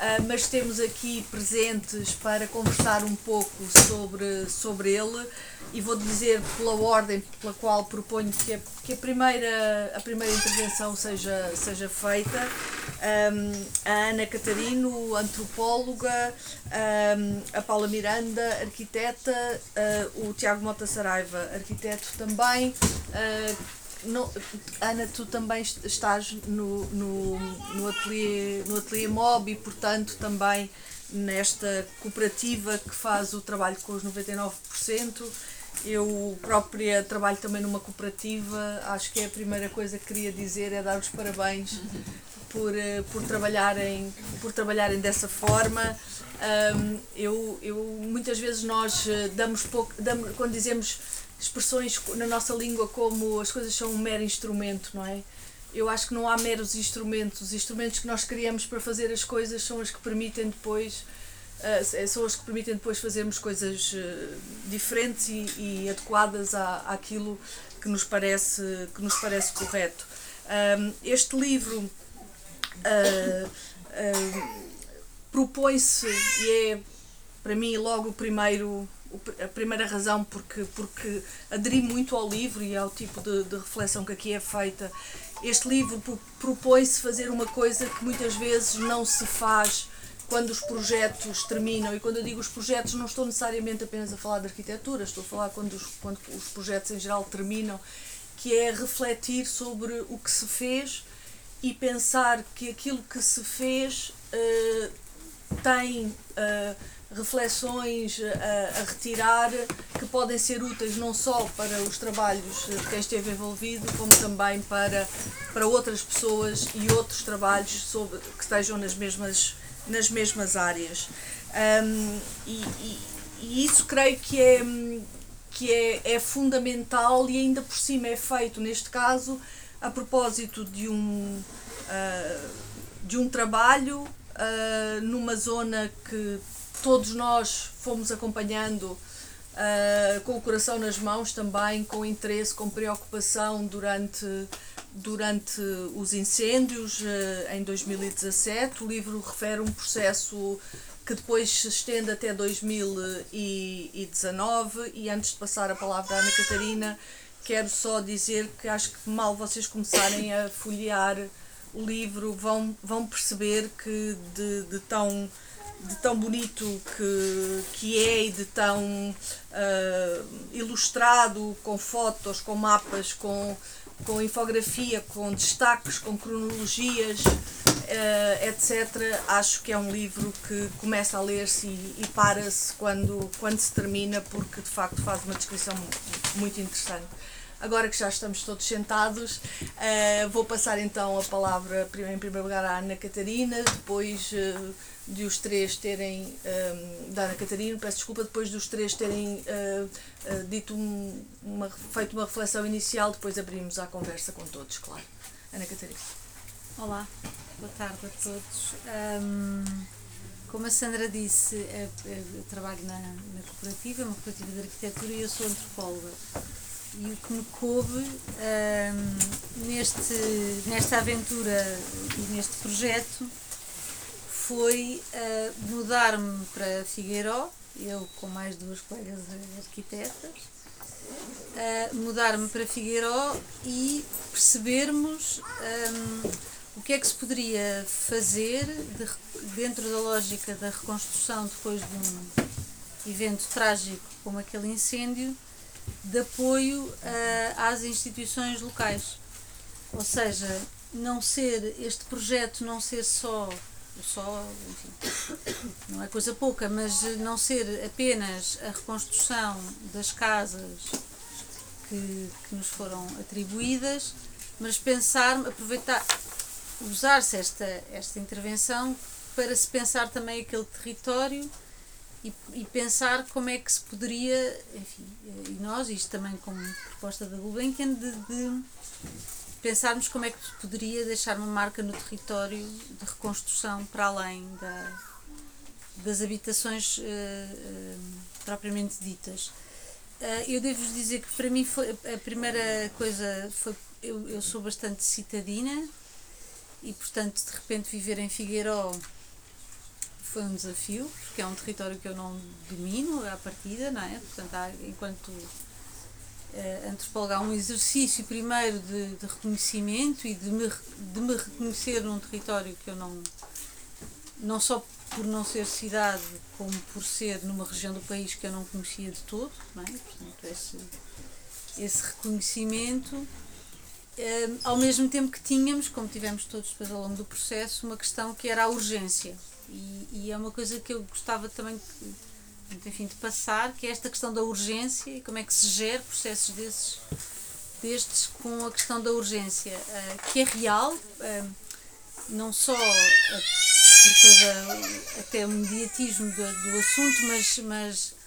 uh, mas temos aqui presentes para conversar um pouco sobre, sobre ele e vou dizer pela ordem pela qual proponho que a, que a, primeira, a primeira intervenção seja, seja feita. Um, a Ana Catarino, antropóloga, um, a Paula Miranda, arquiteta, uh, o Tiago Mota Saraiva, arquiteto também. Uh, não, Ana, tu também estás no, no, no, ateliê, no ateliê MOB e, portanto, também nesta cooperativa que faz o trabalho com os 99%. Eu própria trabalho também numa cooperativa, acho que é a primeira coisa que queria dizer é dar os parabéns por, eh, por, trabalharem, por trabalharem dessa forma. Eu, eu, muitas vezes nós eh, damos pouco, damos, quando dizemos expressões na nossa língua como as coisas são um mero instrumento, não é? Eu acho que não há meros instrumentos. Os instrumentos que nós criamos para fazer as coisas são os que permitem depois uh, são os que permitem depois fazermos coisas uh, diferentes e, e, adequadas à, àquilo que nos parece que nos parece correto. Um, este livro uh, propõe-se e é para mim logo o primeiro a primeira razão porque, porque aderi muito ao livro e ao tipo de, de reflexão que aqui é feita. Este livro propõe-se fazer uma coisa que muitas vezes não se faz quando os projetos terminam. E quando eu digo os projetos, não estou necessariamente apenas a falar de arquitetura, estou a falar quando os, quando os projetos em geral terminam, que é refletir sobre o que se fez e pensar que aquilo que se fez uh, tem. Uh, reflexões a, a, retirar que podem ser úteis não só para os trabalhos de quem esteve envolvido, como também para, para outras pessoas e outros trabalhos sobre, que estejam nas mesmas, nas mesmas áreas. Um, e, e, e, isso creio que é, que é, é fundamental e ainda por cima é feito, neste caso, a propósito de um, uh, de um trabalho uh, numa zona que todos nós fomos acompanhando uh, com o coração nas mãos também, com interesse, com preocupação durante, durante os incêndios uh, em 2017. O livro refere um processo que depois se estende até 2019 e antes de passar a palavra à Ana Catarina, quero só dizer que acho que mal vocês começarem a folhear o livro vão, vão perceber que de, de tão de tão bonito que, que é e de tão uh, ilustrado, com fotos, com mapas, com, com infografia, com destaques, com cronologias, uh, etc. Acho que é um livro que começa a ler-se e, e para-se quando, quando se termina, porque de facto faz uma descrição muito interessante. Agora que já estamos todos sentados, uh, vou passar então a palavra em primeiro lugar à Ana Catarina, depois uh, de os três terem, um, ehm, da Ana Catarina, peço desculpa, depois dos três terem uh, dito um, uma, feito uma reflexão inicial, depois abrimos a conversa com todos, claro. Ana Catarina. Olá, boa tarde a todos. Um, como a Sandra disse, eu, trabalho na, na cooperativa, uma cooperativa de arquitetura e eu sou antropóloga e o que me coube um, neste, nesta aventura e neste projeto foi uh, mudar-me para Figueiró, eu com mais duas colegas arquitetas, uh, mudar-me para Figueiró e percebermos um, o que é que se poderia fazer de, dentro da lógica da reconstrução depois de um evento trágico como aquele incêndio de apoio uh, às instituições locais. Ou seja, não ser este projeto não ser só só, enfim, não é coisa pouca, mas não ser apenas a reconstrução das casas que, que nos foram atribuídas, mas pensar, aproveitar, usar-se esta, esta intervenção para se pensar também aquele território e, e, pensar como é que se poderia, enfim, e nós, isto também como proposta da Gulbenkian, de, de pensarmos como é que se poderia deixar uma marca no território de reconstrução para além da, das habitações uh, uh, propriamente ditas. Uh, eu devo-vos dizer que para mim foi, a primeira coisa foi eu, eu sou bastante citadina e portanto de repente viver em Figueiró foi um desafio, porque é um território que eu não domino à partida, não é? Portanto, há, enquanto uh, antropóloga, há um exercício primeiro de, de, reconhecimento e de me, de me reconhecer num território que eu não. não só por não ser cidade, como por ser numa região do país que eu não conhecia de todo, não é? Portanto, esse, esse reconhecimento um, ao mesmo tempo que tínhamos, como tivemos todos depois ao longo do processo, uma questão que era a urgência. E, é uma coisa que eu gostava também enfim, de passar, que é esta questão da urgência e como é que se gera processos desses, destes com a questão da urgência, uh, que é real, uh, não só uh, por todo até o mediatismo do, do assunto, mas, mas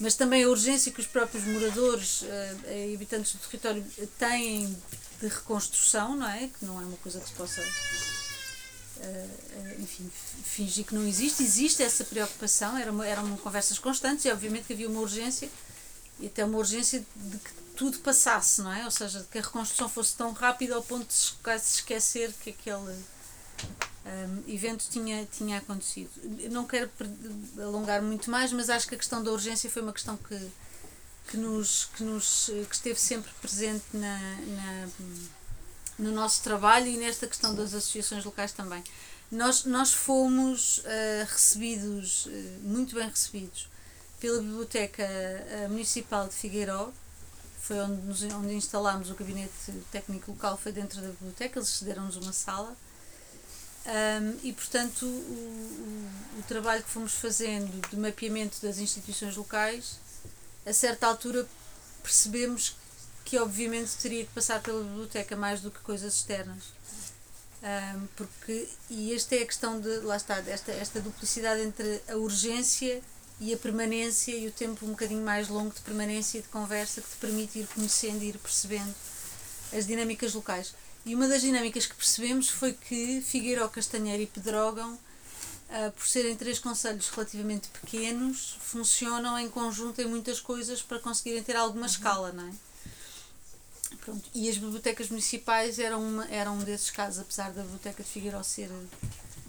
mas também a urgência que os próprios moradores e habitantes do território têm de reconstrução, não é? Que não é uma coisa que se possa, uh, enfim, fingir que não existe. Existe essa preocupação, eram, eram conversas constantes e, obviamente, que havia uma urgência e até uma urgência de que tudo passasse, não é? Ou seja, de que a reconstrução fosse tão rápida ao ponto de se esquecer que aquele um, evento tinha, tinha acontecido. Não quero alongar muito mais, mas acho que a questão da urgência foi uma questão que que, nos, que, nos, que esteve sempre presente na, na, no nosso trabalho e nesta questão das associações locais também. Nós, nós fomos uh, recebidos, uh, muito bem recebidos, pela Biblioteca uh, Municipal de Figueiró, foi onde, nos, onde instalámos o gabinete técnico local, foi dentro da biblioteca, eles cederam-nos uma sala. Um, e, portanto, o, o, o, trabalho que fomos fazendo de mapeamento das instituições locais a certa altura percebemos que obviamente teria que passar pela biblioteca mais do que coisas externas. Um, porque, e esta é a questão de, lá está, esta, esta duplicidade entre a urgência e a permanência e o tempo um bocadinho mais longo de permanência e de conversa que te permite ir conhecendo e ir percebendo as dinâmicas locais. E uma das dinâmicas que percebemos foi que Figueiró, Castanheira e Pedrógão uh, por serem três conselhos relativamente pequenos, funcionam em conjunto em muitas coisas para conseguirem ter alguma uhum. escala, não é? Pronto. E as bibliotecas municipais eram, uma, eram um desses casos, apesar da Biblioteca de Figueiró ser,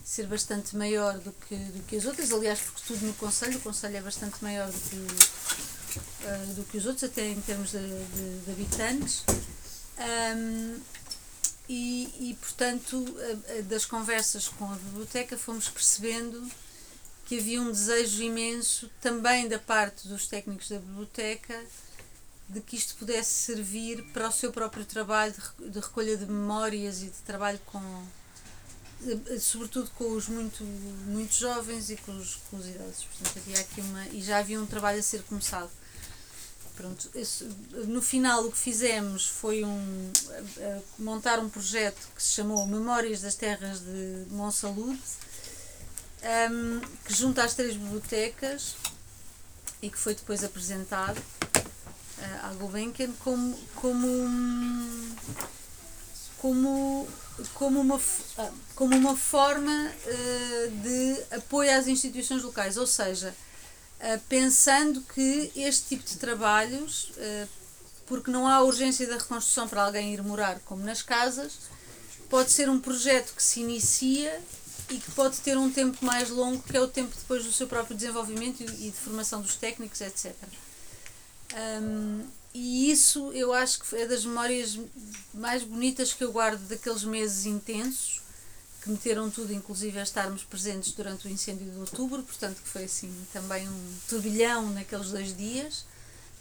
ser bastante maior do que, do que as outras, aliás, porque tudo no Conselho, o Conselho é bastante maior do que, uh, do que os outros, até em termos de, de, de habitantes. Um, e, e portanto, das conversas com a biblioteca, fomos percebendo que havia um desejo imenso também da parte dos técnicos da biblioteca de que isto pudesse servir para o seu próprio trabalho de, recolha de memórias e de trabalho com sobretudo com os muito muito jovens e com os, com os idosos. Portanto havia aqui uma e já havia um trabalho a ser começado. Pronto, esse, no final o que fizemos foi um, montar um projeto que se chamou Memórias das Terras de Monsalude, um, que junta as três bibliotecas e que foi depois apresentado à Gulbenkian como, como, como, como, uma, como uma forma uh, de apoio às instituições locais, ou seja, eh, pensando que este tipo de trabalhos, uh, porque não há urgência da reconstrução para alguém ir morar como nas casas, pode ser um projeto que se inicia e que pode ter um tempo mais longo, que é o tempo depois do seu próprio desenvolvimento e de formação dos técnicos, etc. Um, e isso eu acho que é das memórias mais bonitas que eu guardo daqueles meses intensos que meteram tudo, inclusive a estarmos presentes durante o incêndio de outubro, portanto que foi assim também um turbilhão naqueles dois dias,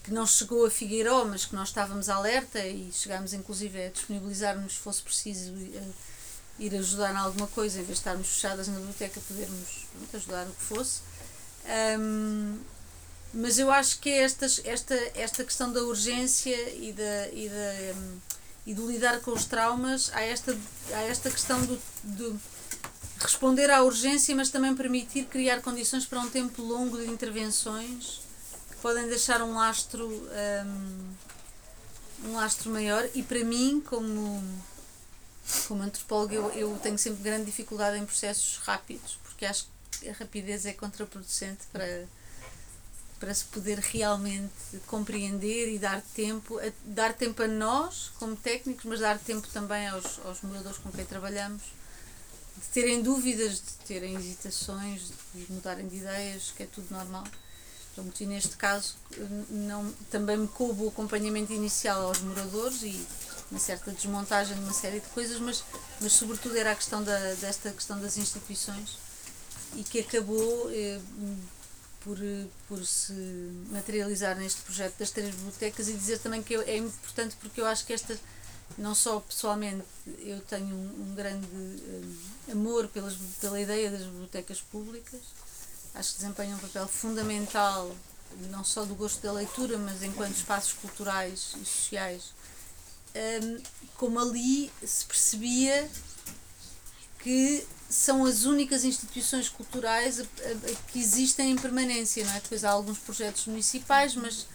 que não chegou a Figueiró, mas que nós estávamos alerta e chegámos inclusive a disponibilizar-nos se fosse preciso eh, ir ajudar em alguma coisa, em vez de estarmos fechadas na biblioteca, podermos pronto, ajudar o que fosse. Um, mas eu acho que é esta, esta, esta questão da urgência e da, e da um, e do lidar com os traumas, há esta, há esta questão do, de responder à urgência, mas também permitir criar condições para um tempo longo de intervenções que podem deixar um lastro um, um lastro maior. E para mim como como antropóloga eu, eu tenho sempre grande dificuldade em processos rápidos porque acho que a rapidez é contraproducente para para se poder realmente compreender e dar tempo, a, dar tempo a nós como técnicos, mas dar tempo também aos, aos moradores com quem trabalhamos de terem dúvidas, de terem hesitações, de mudarem de ideias, que é tudo normal. Pronto, e neste caso não, também me coube o acompanhamento inicial aos moradores e uma certa desmontagem de uma série de coisas, mas, mas sobretudo era a questão da, desta questão das instituições e que acabou eh, por, por se materializar neste projeto das três bibliotecas e dizer também que é importante porque eu acho que esta, não só pessoalmente, eu tenho um, um grande um, amor pelas, pela ideia das bibliotecas públicas, acho que desempenham um papel fundamental, não só do gosto da leitura, mas enquanto espaços culturais e sociais, um, como ali se percebia que são as únicas instituições culturais que existem em permanência, não é? Depois há alguns projetos municipais, mas,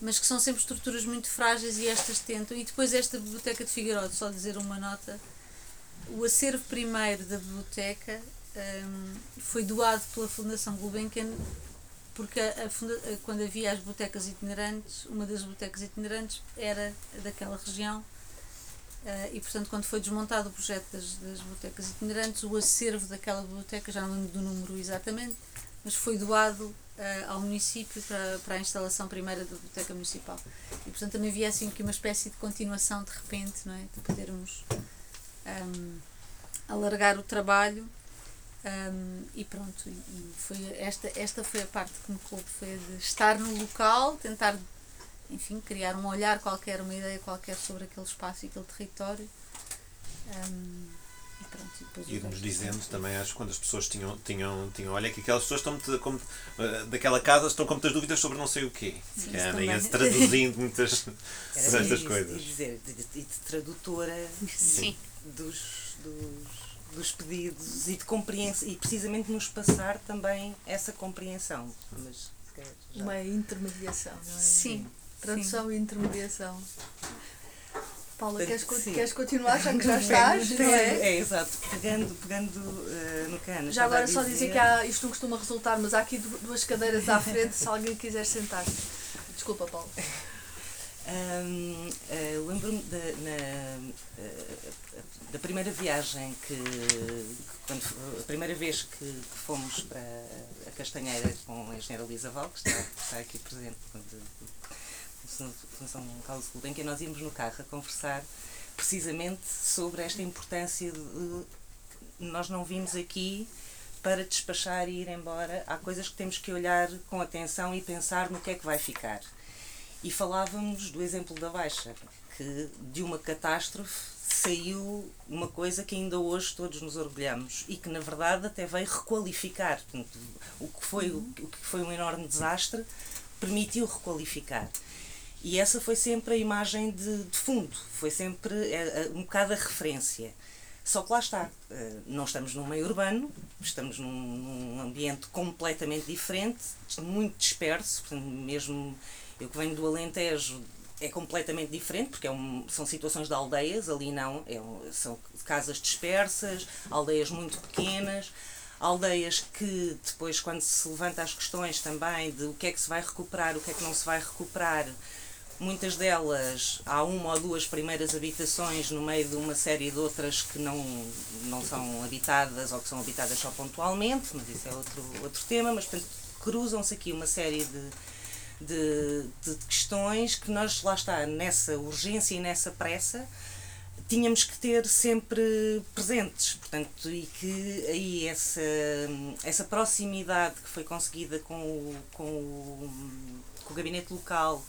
mas que são sempre estruturas muito frágeis e estas tentam. E depois esta Biblioteca de Figueiredo, só dizer uma nota, o acervo primeiro da biblioteca um, foi doado pela Fundação Gulbenkian porque a, a quando havia as bibliotecas itinerantes, uma das bibliotecas itinerantes era daquela região Uh, e, portanto, quando foi desmontado o projeto das, das bibliotecas itinerantes, o acervo daquela biblioteca, já não lembro do número exatamente, mas foi doado uh, ao município para, para a instalação primeira da biblioteca municipal. E, portanto, também havia assim aqui uma espécie de continuação de repente, não é? De podermos um, alargar o trabalho. Um, e pronto, e foi esta, esta foi a parte que me coube, foi de estar no local, tentar enfim, criar um olhar qualquer, uma ideia qualquer sobre aquele espaço e aquele território. Um, e pronto, e nos dizendo também, acho, quando as pessoas tinham, tinham, tinham olha que aquelas pessoas estão como, uh, daquela casa estão com muitas dúvidas sobre não sei o quê. Sim, que é, ia-se traduzindo muitas muitas coisas. E dizer, de, de, de tradutora Sim. Dos, dos, dos pedidos e de compreensão e precisamente nos passar também essa compreensão. Mas, Uma intermediação, não é? Sim. Tradução Sim. e intermediação. Paula, queres, queres continuar já que já estás? Não é? é, exato. Pegando, pegando uh, no cano. Já agora dizer... só dizer que há, isto não costuma resultar, mas há aqui duas cadeiras à frente se alguém quiser sentar. Desculpa, Paula. Um, uh, Lembro-me da, uh, da primeira viagem que, quando, a primeira vez que, que, fomos para a Castanheira com a engenheira Lisa Val, que está, está aqui presente Fundação Carlos Gulbenkian, nós íamos no carro a conversar precisamente sobre esta importância de nós não vimos aqui para despachar e ir embora. Há coisas que temos que olhar com atenção e pensar no que é que vai ficar. E falávamos do exemplo da Baixa, que de uma catástrofe saiu uma coisa que ainda hoje todos nos orgulhamos e que na verdade até veio requalificar. O, que foi, o que foi um enorme desastre permitiu requalificar. E essa foi sempre a imagem de, de fundo, foi sempre é, é, um bocado a referência. Só que lá está, eh, não estamos num meio urbano, estamos num, num ambiente completamente diferente, muito disperso, mesmo eu que venho do Alentejo, é completamente diferente, porque é um, são situações de aldeias, ali não, é são casas dispersas, aldeias muito pequenas, aldeias que depois, quando se levanta as questões também de o que é que se vai recuperar, o que é que não se vai recuperar, Muitas delas há uma ou duas primeiras habitações no meio de uma série de outras que não, não são habitadas ou que são habitadas só pontualmente, mas isso é outro, outro tema. Mas, portanto, cruzam-se aqui uma série de, de, de questões que nós, lá está, nessa urgência e nessa pressa, tínhamos que ter sempre presentes, portanto, e que aí essa, essa proximidade que foi conseguida com o, com o, com o gabinete local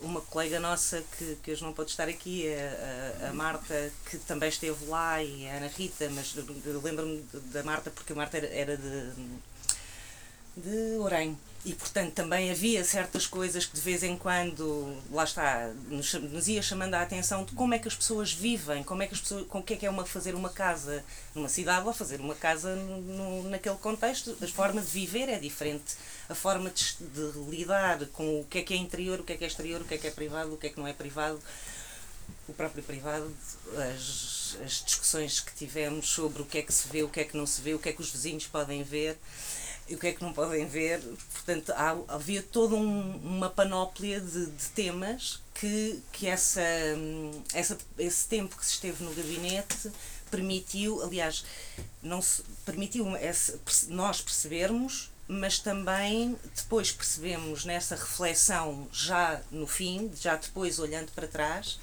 uma colega nossa que, que hoje não pode estar aqui, a, a, a, Marta, que também esteve lá, e a Ana Rita, mas lembro-me da Marta porque a Marta era, era de, de Orem. E, portanto, também havia certas coisas que de vez em quando, lá está, nos, nos ia chamando a atenção de como é que as pessoas vivem, como é que as pessoas, com o que é que é uma, fazer uma casa numa cidade ou fazer uma casa no, naquele contexto. A forma de viver é diferente, a forma de, de lidar com o que é que é interior, o que é que é exterior, o que é que é privado, o que é que não é privado o próprio privado, as, as discussões que tivemos sobre o que é que se vê, o que é que não se vê, o que é que os vizinhos podem ver e o que é que não podem ver. Portanto, há, havia toda um, uma panóplia de, de, temas que, que essa, essa, esse tempo que se esteve no gabinete permitiu, aliás, não se, permitiu esse, nós percebermos, mas também depois percebemos nessa reflexão já no fim, já depois olhando para trás,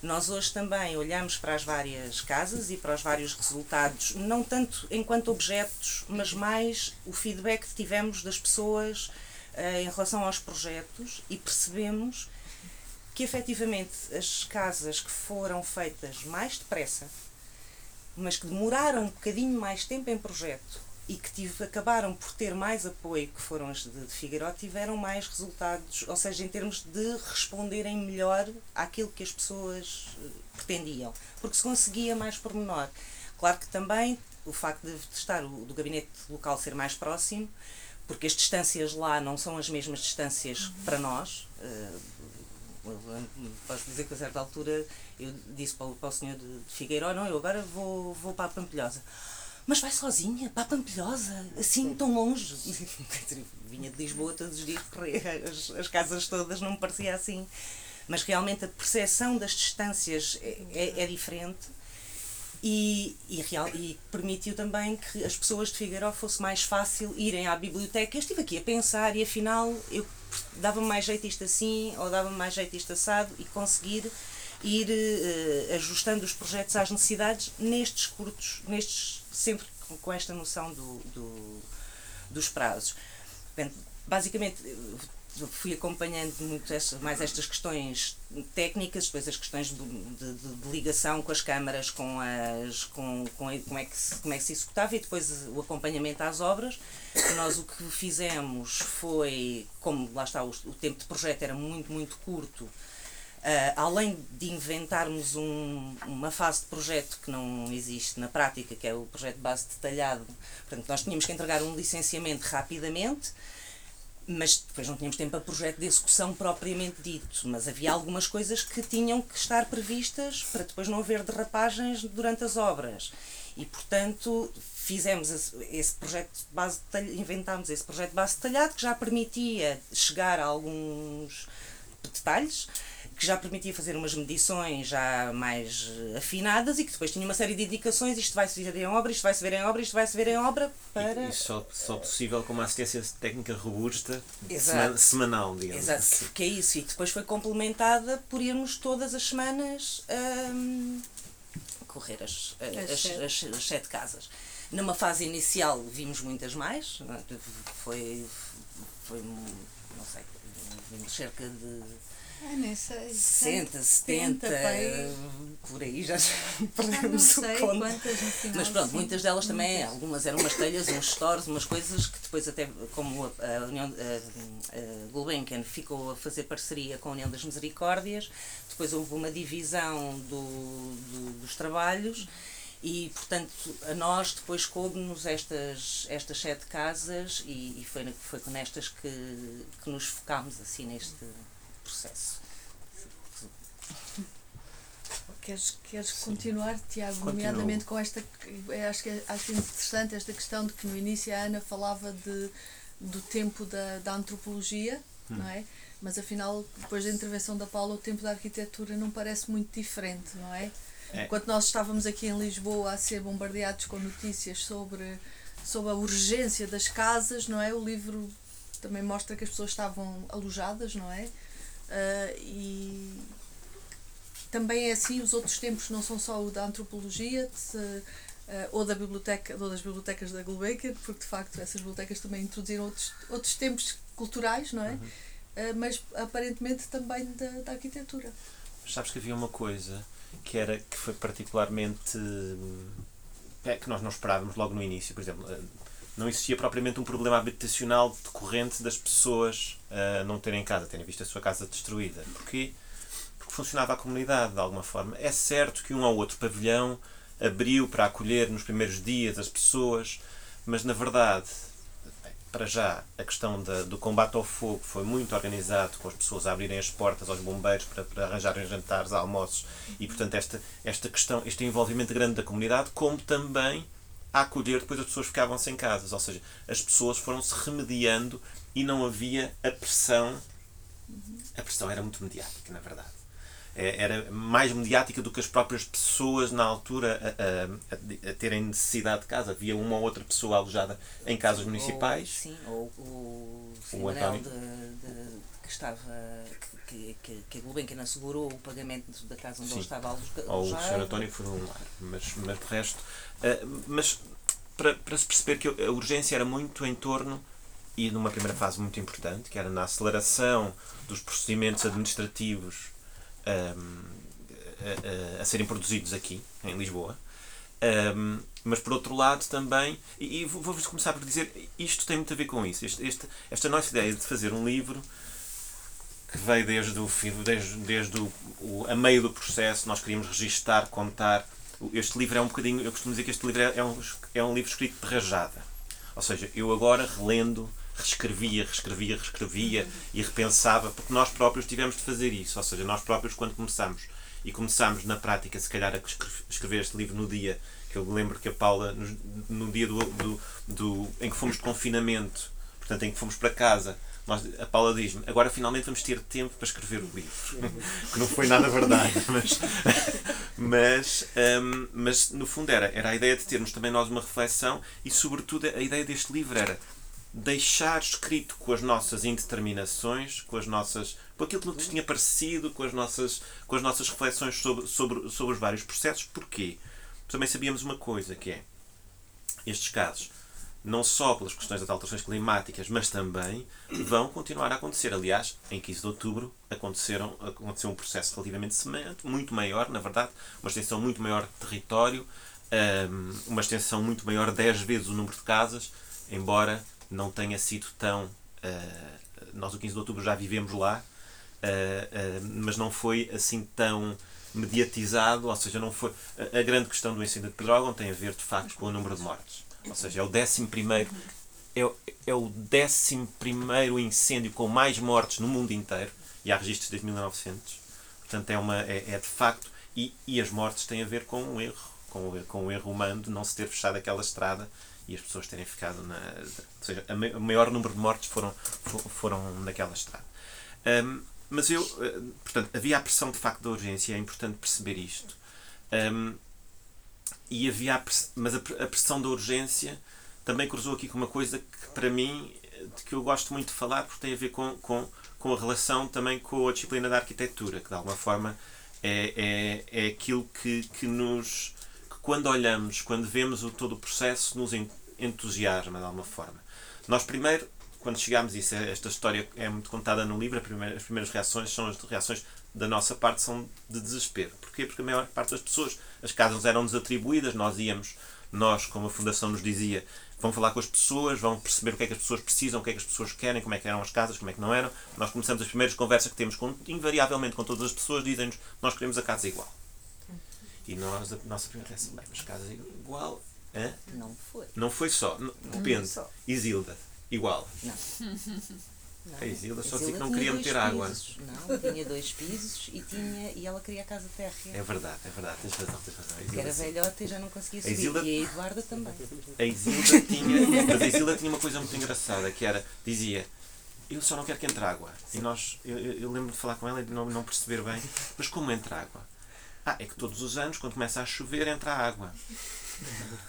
nós hoje também olhamos para as várias casas e para os vários resultados, não tanto enquanto objetos, mas mais o feedback que tivemos das pessoas uh, em relação aos projetos e percebemos que efetivamente as casas que foram feitas mais depressa, mas que demoraram um bocadinho mais tempo em projeto e que tive, acabaram por ter mais apoio que foram as de, de Figueiró, tiveram mais resultados, ou seja, em termos de responderem melhor àquilo que as pessoas eh, pretendiam, porque se conseguia mais pormenor. Claro que também o facto de estar o do gabinete local ser mais próximo, porque as distâncias lá não são as mesmas distâncias para nós. Uh, posso dizer que a certa altura eu disse para o, para o senhor de, de Figueiró, não, eu agora vou, vou para a Pampilhosa. Mas vai sozinha, para a Pampilhosa, assim tão longe. Vinha de Lisboa todos os dias as, as casas todas, não me parecia assim. Mas realmente a percepção das distâncias é, é, é diferente e, e, real, e permitiu também que as pessoas de Figueiró fosse mais fácil irem à biblioteca. Eu estive aqui a pensar e afinal eu dava-me mais jeito isto assim ou dava-me mais jeito isto assado e conseguir ir uh, ajustando os projetos às necessidades nestes curtos, nestes sempre com esta noção do, do dos prazos. basicamente, fui acompanhando muito essa, mais estas questões técnicas, depois as questões de, de, de ligação com as câmaras, com as, com, com como, é que se, como é que se executava e depois o acompanhamento às obras. Nós o que fizemos foi, como lá está, o, o tempo de projeto era muito, muito curto, Uh, além de inventarmos um, uma fase de projeto que não existe na prática, que é o projeto base detalhado, portanto, nós tínhamos que entregar um licenciamento rapidamente, mas depois não tínhamos tempo para projeto de execução propriamente dito. Mas havia algumas coisas que tinham que estar previstas para depois não haver derrapagens durante as obras. E, portanto, fizemos esse projeto base detalhado, inventámos esse projeto base detalhado que já permitia chegar a alguns detalhes que já permitia fazer umas medições já mais eh, afinadas e que depois tinha uma série de indicações, isto vai-se ver em obra, isto vai-se ver em obra, isto vai-se ver em obra para... E só, só possível com uma assistência técnica robusta, Exato. semanal, digamos. Exato, assim. que é isso, e depois foi complementada por irmos todas as semanas hum, correr as, as, as, as, as sete casas. Numa fase inicial vimos muitas mais, é? foi, foi não sei, vimos cerca de ah, nem sei. 60, 70, 70 por aí já perdemos o conto. Mas pronto, muitas delas também, muitas. algumas eram umas telhas, uns stores, umas coisas que depois até, como a, a União, a, a Gulbenkian ficou a fazer parceria com a União das Misericórdias, depois houve uma divisão do, do dos trabalhos e portanto a nós depois coube-nos estas, estas sete casas e, e foi, foi com estas que, que nos focámos assim neste processo. Queres, queres continuar, Tiago, Continuo. nomeadamente com esta. Acho que acho interessante esta questão de que no início a Ana falava de, do tempo da, da antropologia, hum. não é? Mas afinal, depois da intervenção da Paula, o tempo da arquitetura não parece muito diferente, não é? é. Enquanto nós estávamos aqui em Lisboa a ser bombardeados com notícias sobre, sobre a urgência das casas, não é? O livro também mostra que as pessoas estavam alojadas, não é? Uh, e também é assim, os outros tempos não são só o da antropologia de, uh, ou, da biblioteca, ou das bibliotecas da Gulbenkian, porque de facto essas bibliotecas também introduziram outros, outros tempos culturais, não é? Uhum. Uh, mas aparentemente também da, da arquitetura. Mas sabes que havia uma coisa que era que foi particularmente é, que nós não esperávamos logo no início, por exemplo, não existia propriamente um problema habitacional decorrente das pessoas uh, não terem casa, terem visto a sua casa destruída. Porquê? Porque funcionava a comunidade de alguma forma. É certo que um ou outro pavilhão abriu para acolher nos primeiros dias as pessoas, mas na verdade, para já, a questão da, do combate ao fogo foi muito organizado, com as pessoas a abrirem as portas aos bombeiros para, para arranjarem jantares, almoços, e portanto esta, esta questão, este envolvimento grande da comunidade, como também a acolher, depois as pessoas ficavam sem casas. Ou seja, as pessoas foram-se remediando e não havia a pressão. A pressão era muito mediática, na verdade. é, era mais mediática do que as próprias pessoas na altura a, a, a, terem necessidade de casa. Havia uma ou outra pessoa alojada em casas municipais. Ou, sim, ou o, o de, de, que estava. Que, que, que a Gulbenkian assegurou o pagamento da casa onde sim. ele estava alojado. Ou o Sr. António foi um lar. Mas, mas de resto. Uh, mas para, para se perceber que a urgência era muito em torno e numa primeira fase muito importante, que era na aceleração dos procedimentos administrativos um, a, a, a, serem produzidos aqui, em Lisboa. Um, mas por outro lado também, e, e vou-vos começar por dizer, isto tem muito a ver com isso. Este, este, esta nossa ideia de fazer um livro que veio desde, o, desde, desde o, o, a meio do processo, nós queríamos registar, contar. Este livro é um bocadinho, eu costumo dizer que este livro é, é um, é um livro escrito de rajada. Ou seja, eu agora relendo reescrevia, reescrevia, reescrevia e repensava, porque nós próprios tivemos de fazer isso. Ou seja, nós próprios, quando começamos, e começámos na prática, se calhar, a escrever este livro no dia que eu lembro que a Paula, no, no dia do, do, do, em que fomos de confinamento, portanto, em que fomos para casa, nós, a Paula diz-me, agora finalmente vamos ter tempo para escrever o livro. que não foi nada verdade, mas, mas, um, mas no fundo era, era a ideia de termos também nós uma reflexão e, sobretudo, a ideia deste livro era deixar escrito com as nossas indeterminações, com as nossas, com aquilo que nos tinha parecido, com as nossas, com as nossas reflexões sobre, sobre, sobre os vários processos. Porquê? Também sabíamos uma coisa, que é estes casos, não só pelas questões das alterações climáticas, mas também vão continuar a acontecer. Aliás, em 15 de outubro aconteceram, aconteceu um processo relativamente semelhante, muito maior, na verdade, uma extensão muito maior de território, hum, uma extensão muito maior, 10 vezes o número de casas, embora não tenha sido tão. Uh, nós, o 15 de outubro, já vivemos lá, uh, mas não foi assim tão mediatizado, ou seja, não foi. A grande questão do incêndio de Pedrógão tem a ver, de facto, com o número de mortes. Ou seja, é o décimo primeiro. É, é o décimo primeiro incêndio com mais mortes no mundo inteiro, e há registros desde 1900. Portanto, é, uma, é, é de facto. E, e as mortes têm a ver com um erro, com, com o erro humano de não se ter fechado aquela estrada e as pessoas terem ficado na. Ou seja, o maior número de mortes foram, foram naquela estrada. Um, mas eu, eh, portanto, havia a pressão de facto da urgência, é importante perceber isto. Um, e havia a, mas a, a pressão da urgência também cruzou aqui com uma coisa que para mim de que eu gosto muito de falar porque tem a ver com, com, com a relação também com a disciplina da arquitetura, que de alguma forma é, é, é aquilo que, que nos quando olhamos, quando vemos o, todo o processo, nos entusiasma de alguma forma. Nós primeiro, quando chegámos, isso, esta história é muito contada no livro, primeira, as primeiras reações são as reações da nossa parte são de desespero. Porquê? Porque a maior parte das pessoas, as casas eram-nos atribuídas, nós íamos, nós, como a Fundação nos dizia, vão falar com as pessoas, vão perceber o que é que as pessoas precisam, o que é que as pessoas querem, como é que eram as casas, como é que não eram. Nós começamos as primeiras conversas que temos com, invariavelmente com todas as pessoas, dizem-nos, nós queremos a casa igual. E nós, a nossa primeira reação, bem, mas casa igual. Hã? Não foi. Não foi só. Depende. Só. Isilda, igual. Não. Não. A Isilda só dizia que não queria meter água. Não, tinha dois pisos e, tinha, e ela queria a casa térrea. É verdade, é verdade, tens razão, tens razão. A era velhota e já não conseguia subir. A Isilda, e a Eduarda também. A Isilda tinha. Mas a Isilda tinha uma coisa muito engraçada que era, dizia, eu só não quero que entre água. E nós, eu, eu lembro de falar com ela e de não, não perceber bem, mas como entra água? Ah, é que todos os anos, quando começa a chover, entra água.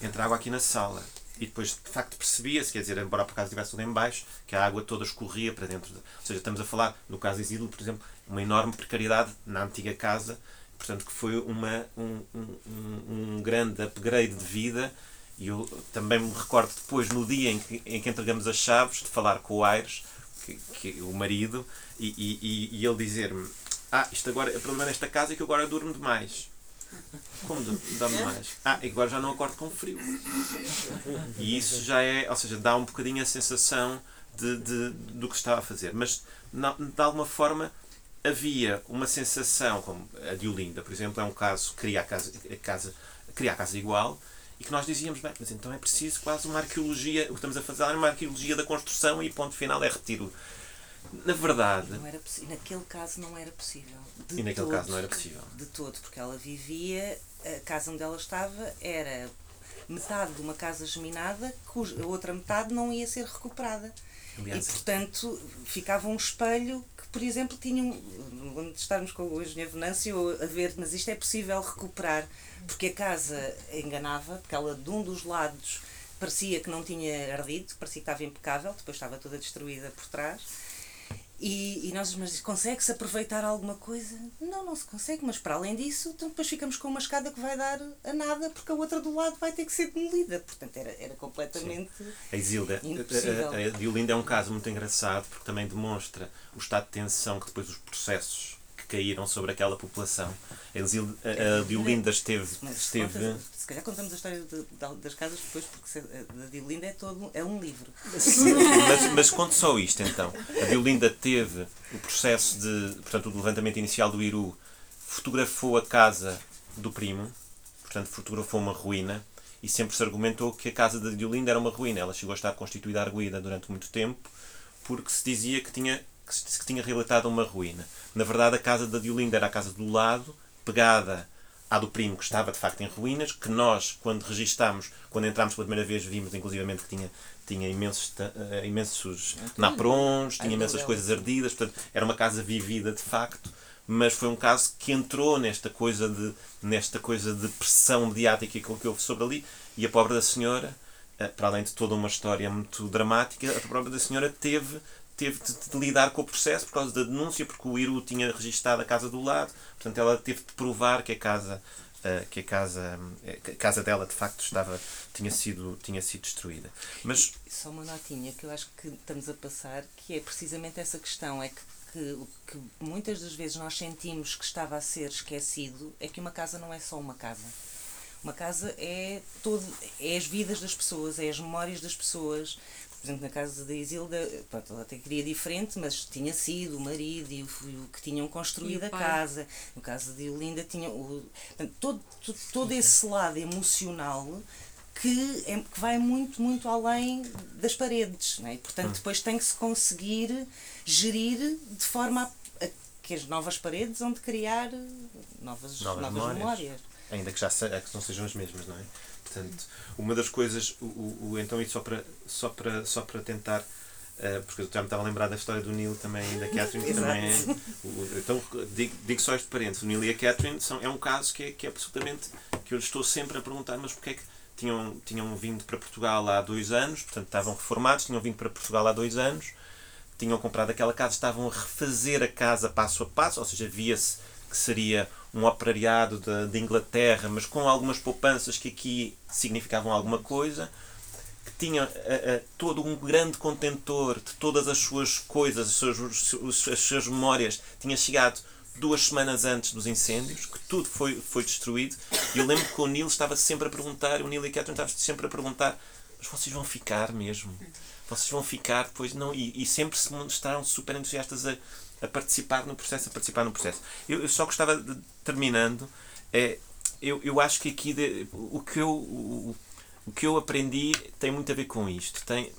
Entra água aqui na sala. E depois, de facto, percebia-se, quer dizer, embora por acaso estivesse tudo em baixo, que a água toda escorria para dentro. De... Ou seja, estamos a falar, no caso de Isidro, por exemplo, uma enorme precariedade na antiga casa, portanto, que foi uma, um, um, um grande upgrade de vida. E eu também me recordo depois, no dia em que, em que entregamos as chaves, de falar com o Aires, que, que, o marido, e, e, e ele dizer-me: ah, isto agora, o problema nesta casa é que eu agora durmo demais. Como dorme mais? Ah, e agora já não acordo com frio. E isso já é, ou seja, dá um bocadinho a sensação de, de, do que estava a fazer. Mas, de alguma forma, havia uma sensação, como a de Olinda, por exemplo, é um caso, cria a casa, a casa, cria a casa igual, e que nós dizíamos, bem, mas então é preciso quase uma arqueologia, o que estamos a fazer é uma arqueologia da construção e ponto final é retiro na verdade. Não era naquele caso não era possível. e naquele todo, caso não era possível. De todo, porque ela vivia, a casa onde ela estava era metade de uma casa geminada, cuja a outra metade não ia ser recuperada. Aliás, e portanto ficava um espelho que por exemplo, tinham, onde estarmos com o engenheiro Venâncio a ver, mas isto é possível recuperar, porque a casa enganava, porque ela de um dos lados parecia que não tinha ardido, parecia que estava impecável, depois estava toda destruída por trás. E, e nós, mas consegue-se aproveitar alguma coisa? Não, não se consegue, mas para além disso, então depois ficamos com uma escada que vai dar a nada, porque a outra do lado vai ter que ser demolida. Portanto, era, era completamente. Sim. A Isilda, impossível. a, a, a Diolinda é um caso muito engraçado, porque também demonstra o estado de tensão que depois os processos caíram sobre aquela população. A, Exil, a, a Diolinda esteve. esteve se calhar contamos a história de, de, das casas depois, porque a Diolinda é todo é um livro. mas, mas conto só isto então. A Diolinda teve o processo de. Portanto, o levantamento inicial do Iru, fotografou a casa do primo, portanto, fotografou uma ruína. E sempre se argumentou que a casa da Diolinda era uma ruína. Ela chegou a estar constituída arguída durante muito tempo, porque se dizia que tinha que, que tinha relatado uma ruína. Na verdade, a casa da Diolinda era a casa do lado, pegada à do primo, que estava de facto em ruínas, que nós, quando registámos, quando entramos pela primeira vez, vimos inclusivamente que tinha, tinha imensos, uh, imensos naprons, tinha imensas coisas ardidas, portanto, era uma casa vivida de facto, mas foi um caso que entrou nesta coisa de, nesta coisa de pressão mediática que houve sobre ali, e a pobre da senhora, uh, para além de toda uma história muito dramática, a pobre da senhora teve teve de, de, lidar com o processo por causa da denúncia, porque o Iru tinha registado a casa do lado, portanto ela teve de provar que a casa uh, que a casa a casa dela de facto estava tinha sido tinha sido destruída. Mas só uma notinha que eu acho que estamos a passar, que é precisamente essa questão é que que, que muitas das vezes nós sentimos que estava a ser esquecido é que uma casa não é só uma casa. Uma casa é todo, é as vidas das pessoas, é as memórias das pessoas, por exemplo, na casa da Isilda, pronto, ela até queria diferente, mas tinha sido o marido e o, o que tinham construído a casa. No caso de Olinda, tinha o, portanto, todo, todo, todo esse lado emocional que, é, que vai muito, muito além das paredes. Não é? E, portanto, hum. depois tem que se conseguir gerir de forma a, a que as novas paredes onde criar novas, novas, novas memórias. memórias. Ainda que já se, que não sejam as mesmas, não é? Portanto, uma das coisas, o, o, o, então, isso só para, só para, só para tentar, uh, porque eu já me estava a lembrar da história do Neil também e da Catherine, que também é. O, então, digo, digo só este parênteses: o Neil e a Catherine são, é um caso que é, que é absolutamente. que eu estou sempre a perguntar, mas porque é que tinham, tinham vindo para Portugal há dois anos, portanto, estavam reformados, tinham vindo para Portugal há dois anos, tinham comprado aquela casa, estavam a refazer a casa passo a passo, ou seja, via-se que seria um operariado de, Inglaterra, mas com algumas poupanças que aqui significavam alguma coisa, que tinha a, a, todo um grande contentor de todas as suas coisas, as suas, as suas memórias, tinha chegado duas semanas antes dos incêndios, que tudo foi, foi destruído. E eu lembro que o Neil estava sempre a perguntar, o Neil e a Catherine estavam sempre a perguntar, mas vocês vão ficar mesmo? Vocês vão ficar depois? Não, e, e sempre se mostraram super entusiastas a, a participar no processo, a participar no processo. Eu, eu só gostava de, terminando, é, eu, eu acho que aqui de, o, que eu, o, o que eu aprendi tem muito a ver com isto. Tem,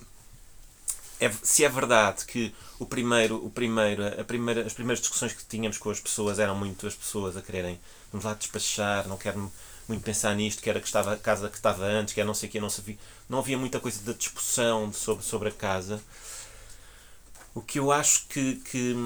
é, se é verdade que o primeiro, o primeiro, a primeira, as primeiras discussões que tínhamos com as pessoas eram muito as pessoas a quererem vamos lá despachar, não quero muito pensar nisto, que era que estava a casa que estava antes, que era não sei o que, não sabia, não havia muita coisa de discussão sobre, sobre a casa. O que eu acho que, que,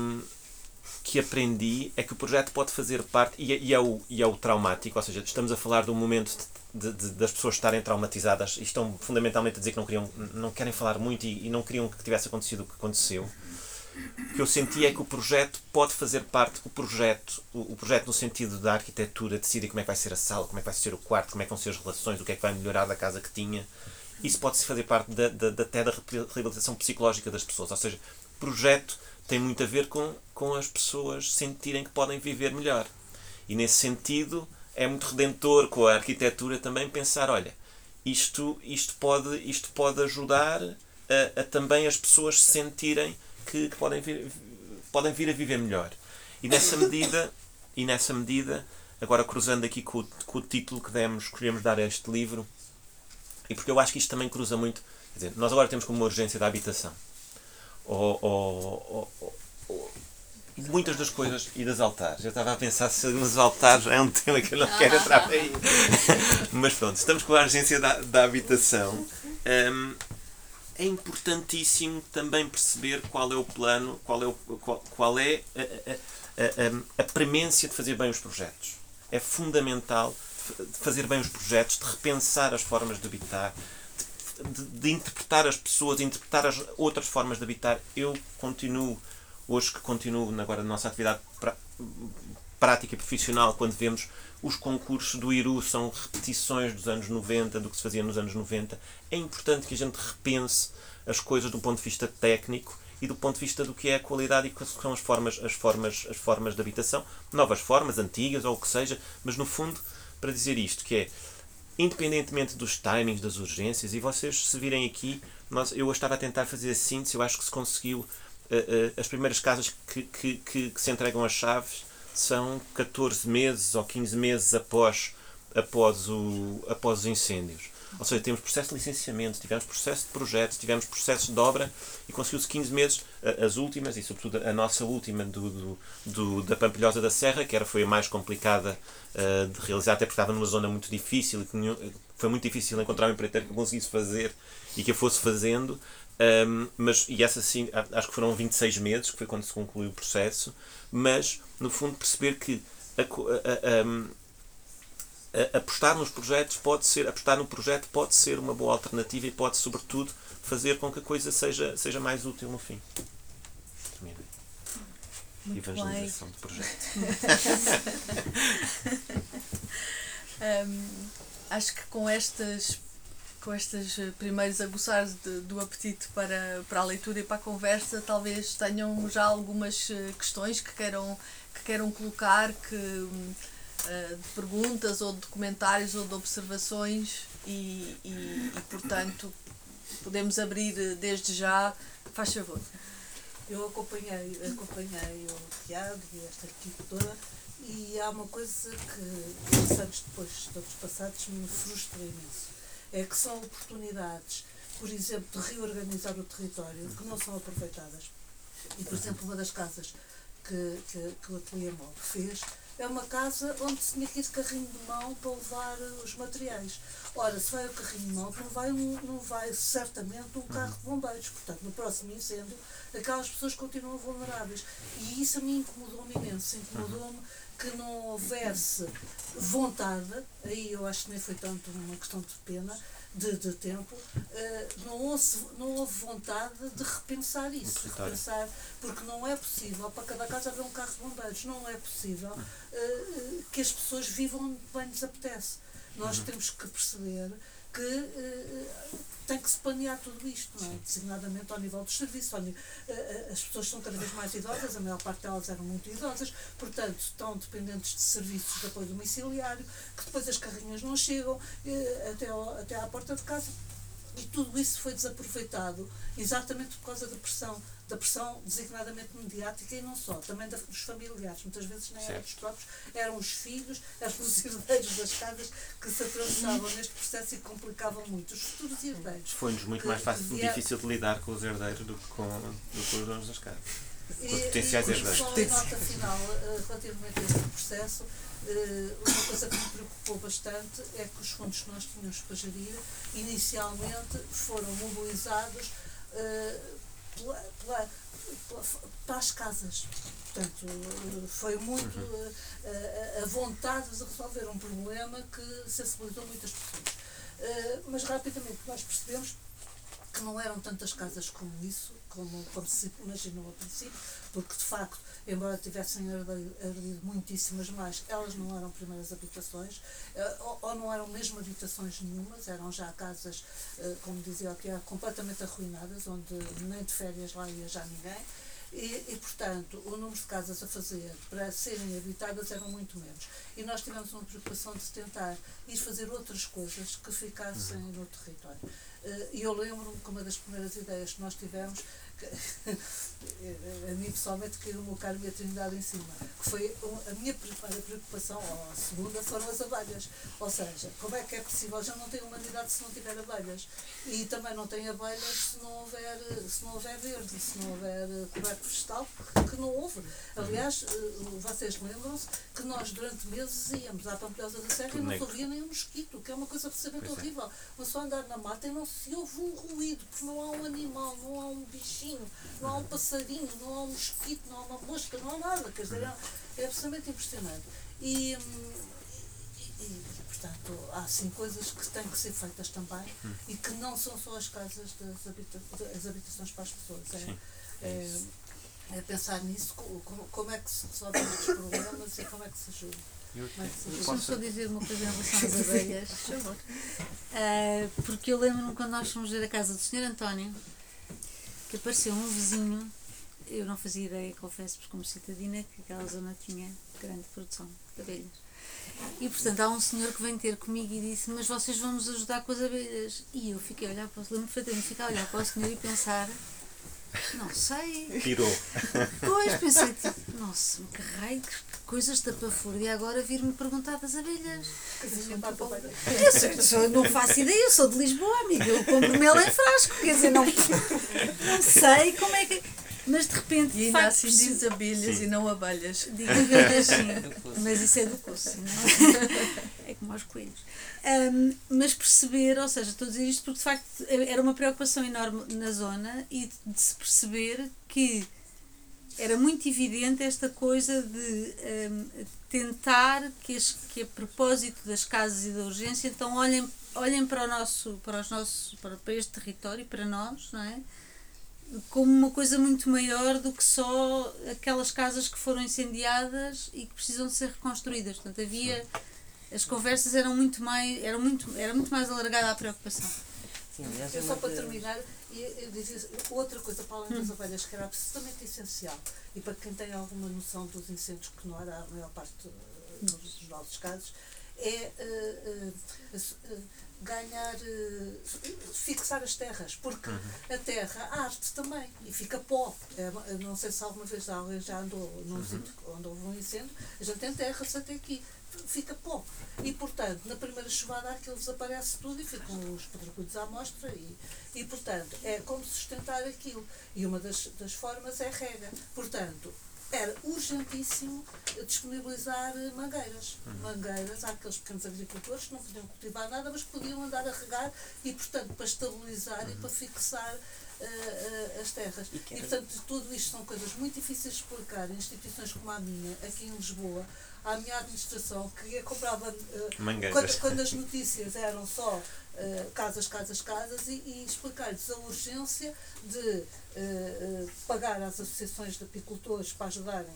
que aprendi é que o projeto pode fazer parte, e, é, e, é, o, e é o traumático, ou seja, estamos a falar de um momento de, de, das pessoas estarem traumatizadas e estão fundamentalmente a dizer que não, queriam, não querem falar muito e, e não queriam que tivesse acontecido o que aconteceu. O que eu senti é que o projeto pode fazer parte, o projeto, o, o projeto no sentido da arquitetura, decidir como é que vai ser a sala, como é que vai ser o quarto, como é que vão ser as relações, o que é que vai melhorar da casa que tinha. Isso pode-se fazer parte da, da, da, até da reabilitação psicológica das pessoas. Ou seja, projeto tem muito a ver com, com as pessoas sentirem que podem viver melhor. E nesse sentido é muito redentor com a arquitetura também pensar, olha, isto, isto, pode, isto pode ajudar a, a também as pessoas se sentirem que, que, podem, vir, podem vir a viver melhor. E nessa medida, e nessa medida agora cruzando aqui com, com o título que demos, escolhemos dar a este livro, e porque eu acho que isto também cruza muito. Dizer, nós agora temos como uma urgência da habitação ou, ou, ou, muitas das coisas e das altares. Eu estava a pensar se nos altares é um tema que eu não quero entrar aí. Mas pronto, estamos com a agência da, da habitação. Um, é importantíssimo também perceber qual é o plano, qual é, o, qual, qual é a, a, a, a premência de fazer bem os projetos. É fundamental de fazer bem os projetos, de repensar as formas de habitar, de, de, interpretar as pessoas, interpretar as outras formas de habitar. Eu continuo, hoje que continuo agora na nossa atividade pra, prática e profissional, quando vemos os concursos do Iru são repetições dos anos 90, do que se fazia nos anos 90. É importante que a gente repense as coisas do ponto de vista técnico e do ponto de vista do que é a qualidade e quais são as formas, as formas, as formas de habitação, novas formas, antigas ou o que seja, mas no fundo, para dizer isto, que é independentemente dos timings, das urgências, e vocês se virem aqui, nós, eu estava a tentar fazer a síntese, eu acho que se conseguiu uh, uh, as primeiras casas que, que, que, que se entregam as chaves são 14 meses ou 15 meses após, após, o, após os incêndios. Ou seja, temos processo de licenciamento, tivemos processo de projetos, tivemos processo de obra e conseguiu-se 15 meses, as últimas e sobretudo a nossa última do, do, do, da Pampilhosa da Serra, que era, foi a mais complicada uh, de realizar, até porque estava numa zona muito difícil e que foi muito difícil encontrar um empreiteiro que conseguisse fazer e que a fosse fazendo. Um, mas, e essa sim, acho que foram 26 meses, que foi quando se concluiu o processo, mas no fundo perceber que a, a, a, apostar nos projetos pode ser, apostar no projeto pode ser uma boa alternativa e pode sobretudo fazer com que a coisa seja, seja mais útil no fim. Muito Evangelização bem. de projeto. um, acho que com estas com estes eh, primeiros aguçares de, do apetite para, para a leitura e para a conversa, talvez tenham já algumas eh, questões que queiram, que queiram colocar, que, uh, de perguntas ou de comentários ou de observações e, e, e, portanto podemos abrir desde já. Faz favor. Eu acompanhei, acompanhei o Tiago e esta equipe toda e há uma coisa que, anos depois, todos passados, me frustra imenso é que são oportunidades, por exemplo, de reorganizar o território que não são aproveitadas. E, por exemplo, uma das casas que, que, que o Ateliê Mob fez é uma casa onde se tinha que ir carrinho de mão para levar os materiais. Ora, se vai o carrinho de mão, não vai, não vai certamente um carro de bombeiros. Portanto, no próximo incêndio, aquelas pessoas continuam vulneráveis. E isso a mim incomodou-me imenso. Incomodou-me que não houvesse vontade, aí eu acho que nem foi tanto uma questão de pena, de, de tempo, uh, não, houve, não houve vontade de repensar isso. Repensar, porque não é possível, para cada casa haver um carro de bombeiros, não é possível uh, que as pessoas vivam bem lhes apetece. Nós uhum. temos que perceber que uh, tem que se planear tudo isto, não é? designadamente ao nível dos serviços. Onde, uh, as pessoas são cada vez mais idosas, a maior parte delas eram muito idosas, portanto estão dependentes de serviços de apoio domiciliário, que depois as carrinhas não chegam uh, até, ao, até à porta de casa. E tudo isso foi desaproveitado exatamente por causa da pressão da pressão designadamente mediática e não só, também dos familiares. Muitas vezes nem eram os próprios, eram os filhos, eram os herdeiros das casas que se atravessavam neste processo e complicavam muito. Os futuros herdeiros. Foi-nos muito mais fácil, via... difícil de lidar com os herdeiros do que com, do que os donos das casas. Com os potenciais herdeiros. Só em nota final, eh, relativamente a este processo, uma coisa que me preocupou bastante é que os fundos que nós tínhamos para gerir inicialmente foram mobilizados uh, pela, pela, pela, para as casas. Portanto, foi muito uhum. a, a, vontade de resolver um problema que sensibilizou muitas pessoas. Mas rapidamente nós percebemos que não eram tantas casas como isso, como, como se imaginou ao princípio, porque de facto, embora tivessem ardido muitíssimas mais, elas não eram primeiras habitações, eh, ou, ou, não eram mesmo habitações nenhumas, eram já casas, eh, como dizia o Tiago, completamente arruinadas, onde nem de férias lá ia já ninguém. E, e, portanto, o número de casas a fazer para serem habitadas eram muito menos. E nós tivemos uma preocupação de tentar ir fazer outras coisas que ficassem no território. Eh, e eu lembro-me que uma das primeiras ideias que nós tivemos a mim pessoalmente caiu o e a Trindade em cima. Que foi a minha primeira preocupação, ou a segunda, foram as abelhas. Ou seja, como é que é possível? Já não tem humanidade se não tiver abelhas. E também não tem abelhas se não houver, se não houver verde, se não houver coberto vegetal, que não houve. Aliás, eh, vocês lembram-se que nós durante meses íamos à Pampilhosa da Serra e não se ouvia nem um mosquito, que é uma coisa absolutamente é. horrível. Mas só andar na mata e não se se houve um ruído, porque não há um animal, não há um bichinho, não há um passarinho, não há um mosquito, não há uma mosca, não há nada. Quer dizer, é, é absolutamente impressionante. E, e, e, portanto, há sim coisas que têm que ser feitas também e que não são só as casas das habita as habitações para as pessoas. É, Sim, é, é pensar nisso, co- como, como é que se resolvem estes problemas e como é que se ajuda. Eu. Deixa-me só dizer uma coisa em relação às abelhas. Ah, porque eu lembro-me quando nós fomos ver a casa do Sr. António, que apareceu um vizinho, eu não fazia ideia, confesso-vos como citadina, que aquela zona tinha grande produção de abelhas. E portanto há um senhor que vem ter comigo e disse, mas vocês vão nos ajudar com as abelhas. E eu fiquei a olhar para o lembro perfeitamente, ficar a olhar para o senhor e pensar, não sei, Pirou. Pois, pensei, tipo, nossa, que raio, que coisas da pafúrdia agora vir-me perguntar das abelhas. Eu, sou- sou- não faço ideia, eu sou de Lisboa, amiga, eu compro mel em frasco, quer dizer, não, não sei como é que. Mas de repente, E ainda assim percebi- diz abelhas Sim. e não abelhas. Digo abelhas sim, mas isso é do curso, não é? É como aos coelhos. Ahm, mas perceber, ou seja, estou a dizer isto porque de facto era uma preocupação enorme na zona e de se perceber que era muito evidente esta coisa de ahm, tentar que, as, que a propósito das casas e da urgência então olhem, olhem para o nosso, para os nossos, para, para este território, para nós, não é? como uma coisa muito maior do que só aquelas casas que foram incendiadas e que precisam ser reconstruídas. Portanto, havia as conversas eram muito mais eram muito era muito mais alargada a preocupação. Sim, aliás, Eu só para terminar, eu dizia outra coisa para além das abelhas que era absolutamente essencial. E para quem tem alguma noção dos incêndios que não era a maior parte eh, dos, dos nossos casos, é eh, eh, ganhar, eh, fixar as terras, porque a terra arde também. E fica pó. É, não sei se alguma vez alguém já andou num sítio onde houve um incêndio, a gente tem terras até aqui, fica pó. E portanto, na primeira chuvada aquilo desaparece tudo e ficam os pedregulhos à mostra e, e portanto é como sustentar aquilo. E uma das, das formas é rega. Portanto, era urgentíssimo disponibilizar eh, mangueiras. Mangueiras àqueles pequenos agricultores que não podiam cultivar nada, mas podiam andar a regar e, portanto, para estabilizar e para fixar eh, eh, as terras. E portanto, tudo isto são coisas muito difíceis de explicar em instituições como a minha, aqui em Lisboa, à minha administração, que comprava Mangueiras. quando, quando as notícias eram só eh, casas, casas, casas, e, e explicar-lhes a urgência de eh, pagar às associações de apicultores para ajudarem,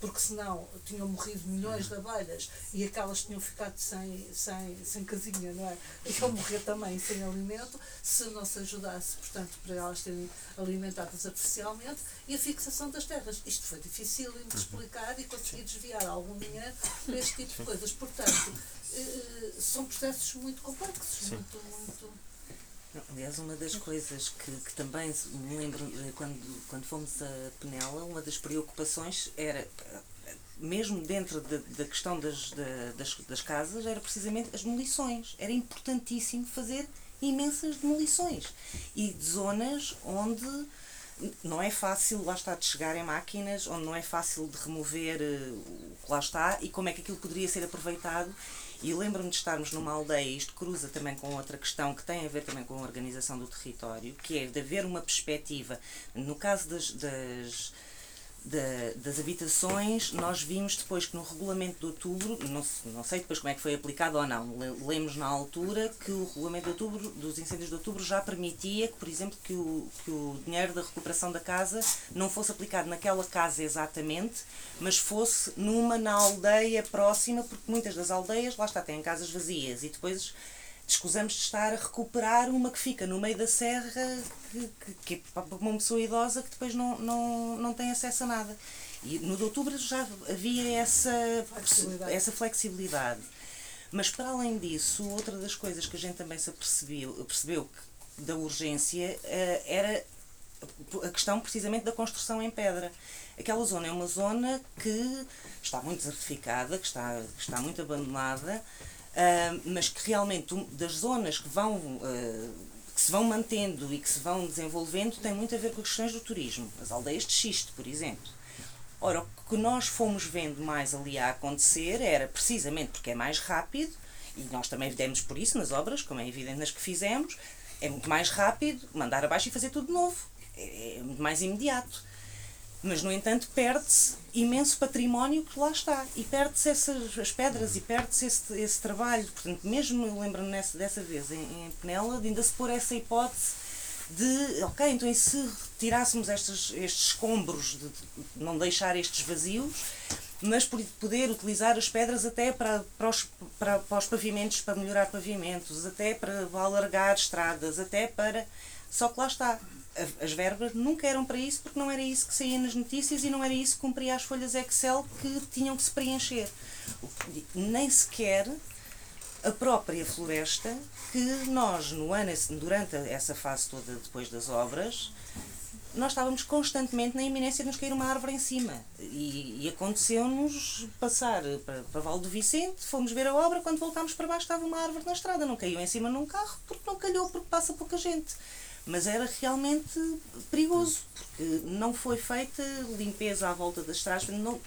porque senão tinham morrido milhões de abelhas e aquelas tinham ficado sem, sem, sem casinha, não é? Iam morrer também sem alimento, se não se ajudasse, portanto, para elas serem alimentadas artificialmente, e a fixação das terras. Isto foi difícil de explicar e conseguir desviar algum dinheiro para este tipo de coisas. Portanto, eh, são processos muito complexos, muito, muito. Aliás, uma das coisas que, que também me lembro eh, quando, quando fomos a Penela, uma das preocupações era, eh, mesmo dentro da, da questão das, da- das, das casas, era precisamente as demolições. Era importantíssimo fazer imensas demolições. E de zonas onde não é fácil, lá está, de chegar em máquinas, onde não é fácil de remover eh, o que lá está e como é que aquilo poderia ser aproveitado. E lembro-me de estarmos numa aldeia, isto cruza também com outra questão que tem a ver também com a organização do território, que é de haver uma perspectiva, no caso das, das, da- das habitações, nós vimos depois que no regulamento de outubro, não, não sei depois como é que foi aplicado ou não, le- lemos na altura que o regulamento de outubro, dos incêndios de outubro já permitia que, por exemplo, que o, que o dinheiro da recuperação da casa não fosse aplicado naquela casa exatamente, mas fosse numa na aldeia próxima, porque muitas das aldeias, lá está, têm casas vazias e depois escusamos de estar a recuperar uma que fica no meio da serra, que, que, é para uma pessoa idosa que depois não, não, não tem acesso a nada. E no de outubro já havia essa Flexibilidade. essa flexibilidade. Mas para além disso, outra das coisas que a gente também se apercebeu, percebeu que, da urgência eh, era a questão precisamente da construção em pedra. Aquela zona é uma zona que está muito desertificada, que está, que está muito abandonada, ah, mas que realmente um- das zonas que vão ah, que se vão mantendo e que se vão desenvolvendo tem muito a ver com as questões do turismo. As aldeias de xisto, por exemplo. Ora, o que nós fomos vendo mais ali a acontecer era precisamente porque é mais rápido, e nós também demos por isso nas obras, como é evidente nas que fizemos, É muito mais rápido mandar abaixo e fazer tudo de novo. É, é muito mais imediato. Mas, no entanto, perde-se imenso património que lá está. E perde-se essas as pedras e perde-se esse, esse trabalho. Portanto, mesmo lembro-me dessa vez em, em Penela, de ainda se pôr essa hipótese de, ok, então e se retirássemos estes, estes escombros, de, de não deixar estes vazios, mas por poder utilizar as pedras até para, para, os, para, para os pavimentos, para melhorar pavimentos, até para alargar estradas, até para. Só que lá está, as verbas nunca eram para isso porque não era isso que saía nas notícias e não era isso que cumpria as folhas Excel que tinham que se preencher. Nem sequer a própria floresta que nós no ano durante essa fase toda depois das obras nós estávamos constantemente na iminência de nos cair uma árvore em cima e, e aconteceu-nos passar para, para Val do Vicente fomos ver a obra, quando voltámos para baixo estava uma árvore na estrada, não caiu em cima num carro porque não calhou, porque passa pouca gente mas era realmente perigoso, porque não foi feita limpeza à volta das estradas. Não,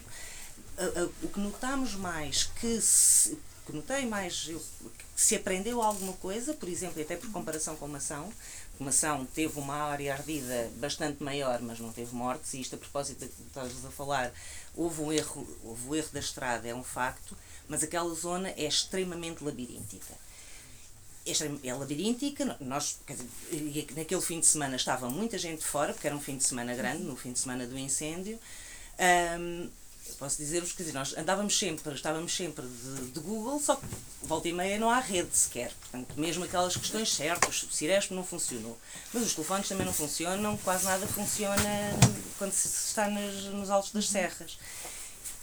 a, a, o que notamos mais, que, se, que notei mais, eu, que se aprendeu alguma coisa, por exemplo, até por comparação com Mação, Mação teve uma área ardida bastante maior, mas não teve mortes, e isto a propósito do que estás a falar, houve um erro, houve um erro da estrada, é um facto, mas aquela zona é extremamente labiríntica é labiríntica. Nós, dizer, naquele fim de semana estava muita gente fora, porque era um fim de semana grande, no fim de semana do incêndio. Um, posso dizer-vos que nós andávamos sempre, estávamos sempre de, de, Google, só que volta e meia não há rede sequer. Portanto, mesmo aquelas questões certas, o Ciresp não funcionou. Mas os telefones também não funcionam, quase nada funciona quando se está nos, nos altos das serras.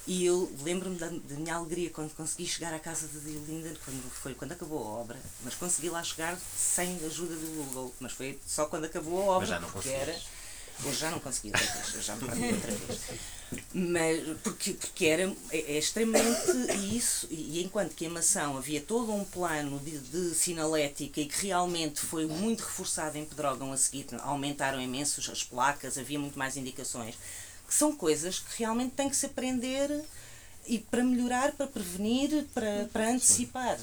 E eu lembro-me da, da, minha alegria quando consegui chegar à casa de Diolinda, quando foi quando acabou a obra, mas consegui lá chegar sem a ajuda do Google, mas foi só quando acabou a obra, mas já não porque era. Hoje já não consegui outra vez, já me outra vez. Mas porque, porque era é, é extremamente isso, e enquanto que a maçã havia todo um plano de, de sinalética e que realmente foi muito reforçado em Pedrógão a seguir, aumentaram imenso as placas, havia muito mais indicações que são coisas que realmente tem que se aprender e para melhorar, para prevenir, para, para antecipar.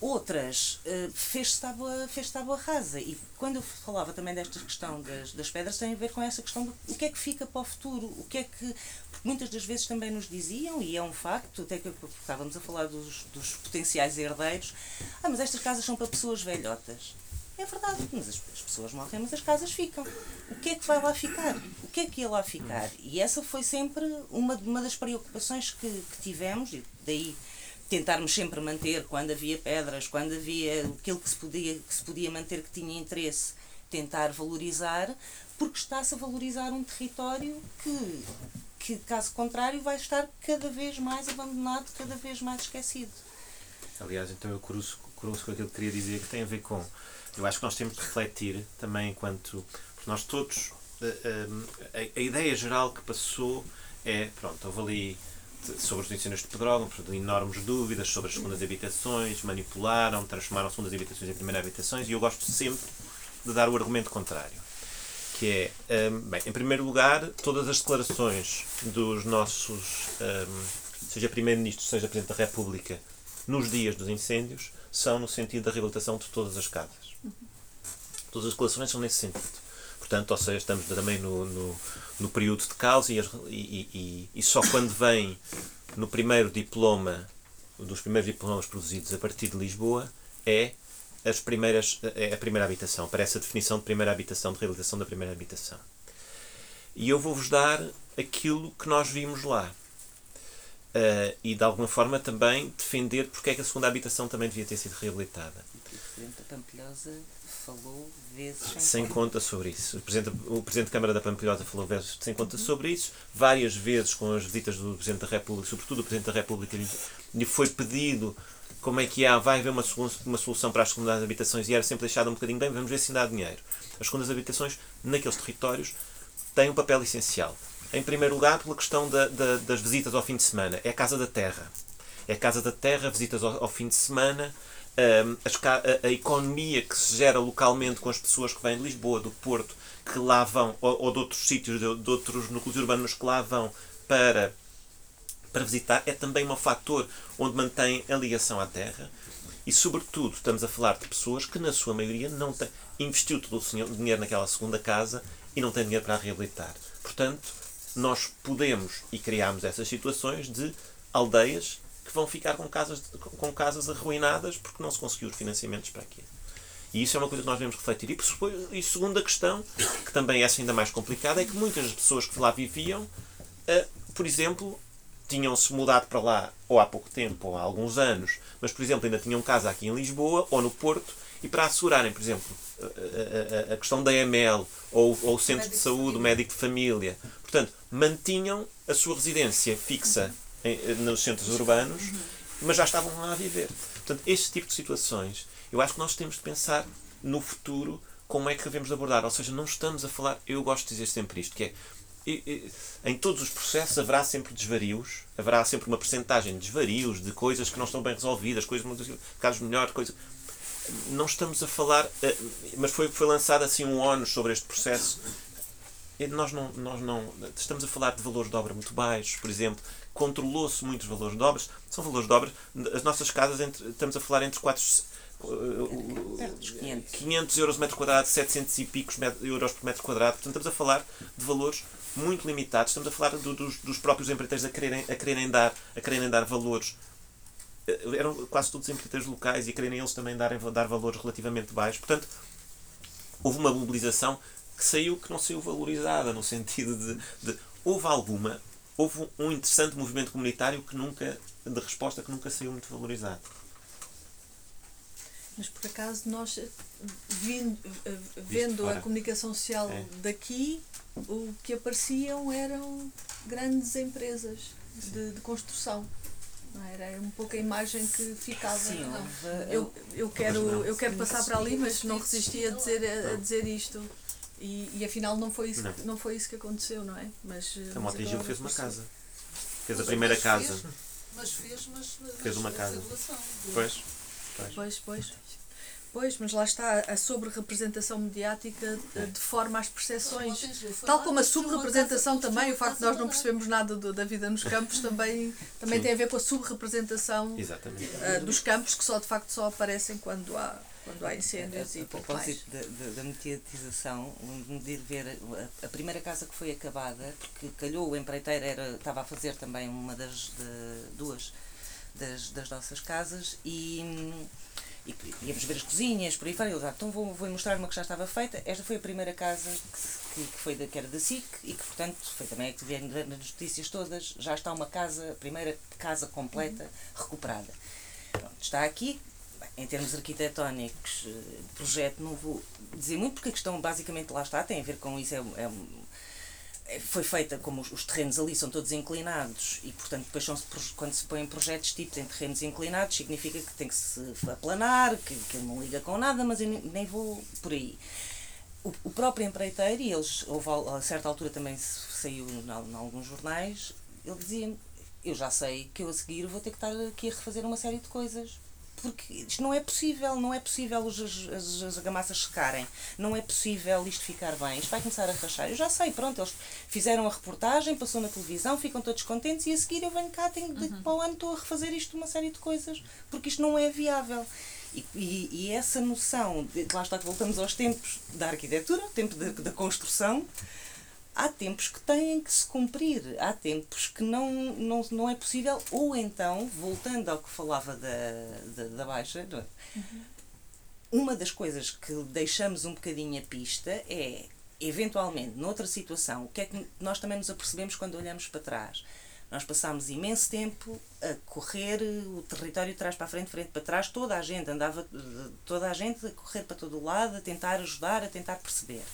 Outras uh, fez-se tábua, fez tábua rasa. E quando eu falava também desta questão das, das pedras, tem a ver com essa questão do o que é que fica para o futuro, o que é que. Porque muitas das vezes também nos diziam, e é um facto, até que estávamos a falar dos, dos potenciais herdeiros, ah, mas estas casas são para pessoas velhotas. É verdade, mas as, as, pessoas morrem, mas as casas ficam. O que é que vai lá ficar? O que é que ia lá ficar? E essa foi sempre uma, uma das preocupações que, que tivemos, e daí tentarmos sempre manter, quando havia pedras, quando havia aquilo que se podia, que se podia manter que tinha interesse, tentar valorizar, porque está-se a valorizar um território que, que, caso contrário, vai estar cada vez mais abandonado, cada vez mais esquecido. Aliás, então eu cruzo, cruzo com aquilo que queria dizer, que tem a ver com eu acho que nós temos de refletir também enquanto. Nós todos. A, eh, a, eh, a, ideia geral que passou é. Pronto, houve ali sobre os incêndios de Pedrógão, enormes dúvidas sobre as segundas habitações, manipularam, transformaram segundas habitações em primeiras habitações e eu gosto sempre de dar o argumento contrário. Que é, um, bem, em primeiro lugar, todas as declarações dos nossos, um, seja Primeiro-Ministro, seja Presidente da República, nos dias dos incêndios, são no sentido da reabilitação de todas as casas. Todas as declarações são nesse sentido. Portanto, ou seja, estamos também no, no, no período de caos e, e, e, e, só quando vem no primeiro diploma, dos primeiros diplomas produzidos a partir de Lisboa, é as primeiras, é a primeira habitação. Aparece a definição de primeira habitação, de reabilitação da primeira habitação. E eu vou-vos dar aquilo que nós vimos lá. Uh, e de alguma forma também defender porque é que a segunda habitação também devia ter sido reabilitada. Presidente da Pampilhosa falou vezes sem, sem conta. conta sobre isso. O Presidente, o Presidente da Câmara da Pampilhosa falou vezes sem conta uhum. sobre isso. Várias vezes com as visitas do Presidente da República, sobretudo o Presidente da República, lhe, lhe foi pedido como é que há, vai haver uma, uma solução para as segundas habitações e era sempre deixado um bocadinho bem, vamos ver se dá dinheiro. As segundas habitações, naqueles territórios, têm um papel essencial. Em primeiro lugar, pela questão da, da, das visitas ao fim de semana. É a Casa da Terra. É a Casa da Terra, visitas ao, ao fim de semana, a, a, economia que se gera localmente com as pessoas que vêm de Lisboa, do Porto, que lá vão, ou, ou de outros sítios, de, de, outros núcleos urbanos que lá vão para, para visitar, é também um fator onde mantém a ligação à terra. E, sobretudo, estamos a falar de pessoas que, na sua maioria, não têm, investiu todo o dinheiro naquela segunda casa e não têm dinheiro para a reabilitar. Portanto, nós podemos e criamos essas situações de aldeias que vão ficar com casas, com casas arruinadas porque não se conseguiu os financiamentos para aquilo. E isso é uma coisa que nós devemos refletir. E, e segunda questão, que também é ainda mais complicada, é que muitas das pessoas que lá viviam, uh, por exemplo, tinham-se mudado para lá ou há pouco tempo ou há alguns anos, mas, por exemplo, ainda tinham casa aqui em Lisboa ou no Porto, e para assegurarem, por exemplo, a, a, a questão da ML ou, ou o centro de saúde, o médico de família, portanto, mantinham a sua residência fixa em, nos centros urbanos, mas já estavam lá a viver. Portanto, este tipo de situações, eu acho que nós temos de pensar no futuro como é que devemos abordar. Ou seja, não estamos a falar, eu gosto de dizer sempre isto, que é em todos os processos haverá sempre desvarios, haverá sempre uma percentagem de desvarios, de coisas que não estão bem resolvidas, coisas, casos melhores, coisas. Não estamos a falar, eh, mas foi, foi lançado assim um ONU sobre este processo. Nós não, nós não estamos a falar de valores de obra muito baixos, por exemplo, controlou-se muitos valores de obras, são valores de obras, as nossas casas, entre, estamos a falar entre 4, 500. 500 euros metro quadrado, 700 e picos euros por metro quadrado. Portanto, estamos a falar de valores muito limitados. Estamos a falar do, dos, dos próprios empreiteiros a quererem, a, quererem dar, a quererem dar valores. Eh, eram quase todos empreiteiros locais e a quererem eles também darem, dar valores relativamente baixos. Portanto, houve uma mobilização que saiu que não saiu valorizada, no sentido de, de houve alguma, houve um interessante movimento comunitário que nunca, de resposta que nunca saiu muito valorizado. Mas por acaso nós, vindo, vendo a comunicação social é. daqui, o que apareciam eram grandes empresas de, de construção. Era um pouco a imagem que ficava. Sim, eu, eu, quero, eu quero passar para ali, mas não resisti a dizer, a, dizer isto. E, e afinal não foi, isso, não. não foi isso que aconteceu, não é? Mas, a Mota Gil fez uma casa. Fez a primeira casa. Mas fez, mas fez uma casa. Pois. Pois, pois. pois. Pois, mas lá está, a sobre-representação mediática deforma as percepções. Tal como a subrepresentação também, o facto de nós não percebemos nada do, da vida nos campos também, também tem a ver com a subrepresentação uh, dos campos que só de facto só aparecem quando há, quando há incêndios a, a, e pouco mais. Da, mediatização, de ver a, a, primeira casa que foi acabada, porque calhou o empreiteiro era, estava a fazer também uma das de, duas das, das nossas casas e e íamos ver as cozinhas, por aí fora. Eu, ah, então vou, vou mostrar uma que já estava feita. Esta foi a primeira casa que, que, foi da, que era da SIC e que, portanto, foi também a que vieram nas notícias todas. Já está uma casa, a primeira casa completa, recuperada. Pronto, está aqui. Em termos arquitetónicos, eh, projeto, não vou dizer muito, porque a questão basicamente lá está, tem a ver com isso. É, é foi feita como os, terrenos ali são todos inclinados e portanto depois são quando se põem projetos tipos em terrenos inclinados significa que tem que se aplanar que, que não liga com nada mas eu nem vou por aí o, o próprio empreiteiro e eles houve a certa altura também saiu em alguns jornais ele dizia eu já sei que eu a seguir vou ter que estar aqui a refazer uma série de coisas porque isto não é possível, não é possível as, as, as argamassas secarem, não é possível isto ficar bem, isto vai começar a rachar. Eu já sei, pronto, eles fizeram a reportagem, passou na televisão, ficam todos contentes e a seguir eu venho cá, tenho, de, uhum. para o ano estou a refazer isto uma série de coisas, porque isto não é viável. E, e, e essa noção, de, lá está que voltamos aos tempos da arquitetura, tempo da construção, há tempos que têm que se cumprir, há tempos que não, não, não é possível, ou então, voltando ao que falava da, da, da Baixa, é? uhum. uma das coisas que deixamos um bocadinho a pista é, eventualmente, noutra situação, o que é que nós também nos apercebemos quando olhamos para trás? Nós passámos imenso tempo a correr o território de trás para a frente, frente para trás, toda a gente andava, toda a gente a correr para todo o lado, a tentar ajudar, a tentar perceber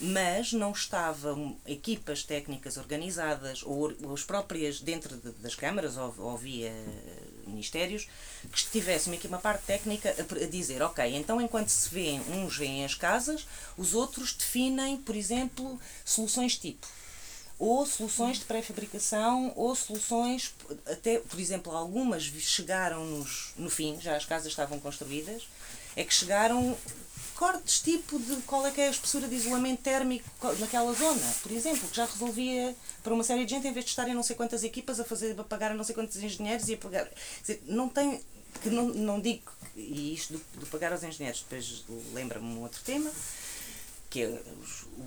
mas não estavam equipas técnicas organizadas ou, ou as próprias dentro de, das câmaras ou, ou, via ministérios que tivessem aqui uma parte técnica a, a, dizer ok, então enquanto se vêem, uns veem as casas, os outros definem, por exemplo, soluções tipo ou soluções de pré-fabricação ou soluções, até, por exemplo, algumas chegaram nos, no fim, já as casas estavam construídas, é que chegaram cortes tipo de qual é que é a espessura de isolamento térmico naquela zona, por exemplo, que já resolvia para uma série de gente, em vez de estarem não sei quantas equipas a fazer, a pagar a não sei quantos engenheiros e a pagar. Dizer, não tem. que não, não digo, e isto do, do pagar aos engenheiros, depois lembra-me um outro tema, que é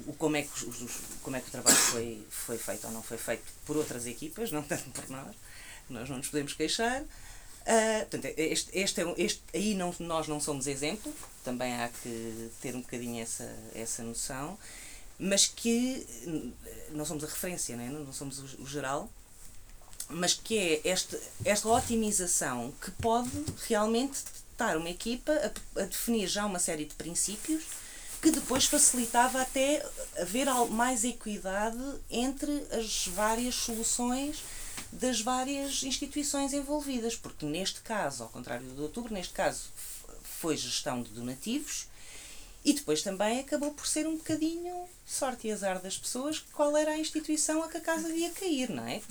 o, como, é que, os, como é que o trabalho foi, foi feito ou não foi feito por outras equipas, não tanto por nós, nós não nos podemos queixar. Uh, portanto, este, este, é, este, aí não, nós não somos exemplo, também há que ter um bocadinho essa, essa noção, mas que não somos a referência, não, é? não somos o, geral, mas que é esta otimização que pode realmente estar uma equipa a, a, definir já uma série de princípios que depois facilitava até haver mais equidade entre as várias soluções das várias instituições envolvidas, porque neste caso, ao contrário do outubro, neste caso foi gestão de donativos e depois também acabou por ser um bocadinho sorte e azar das pessoas qual era a instituição a que a casa ia cair, não é?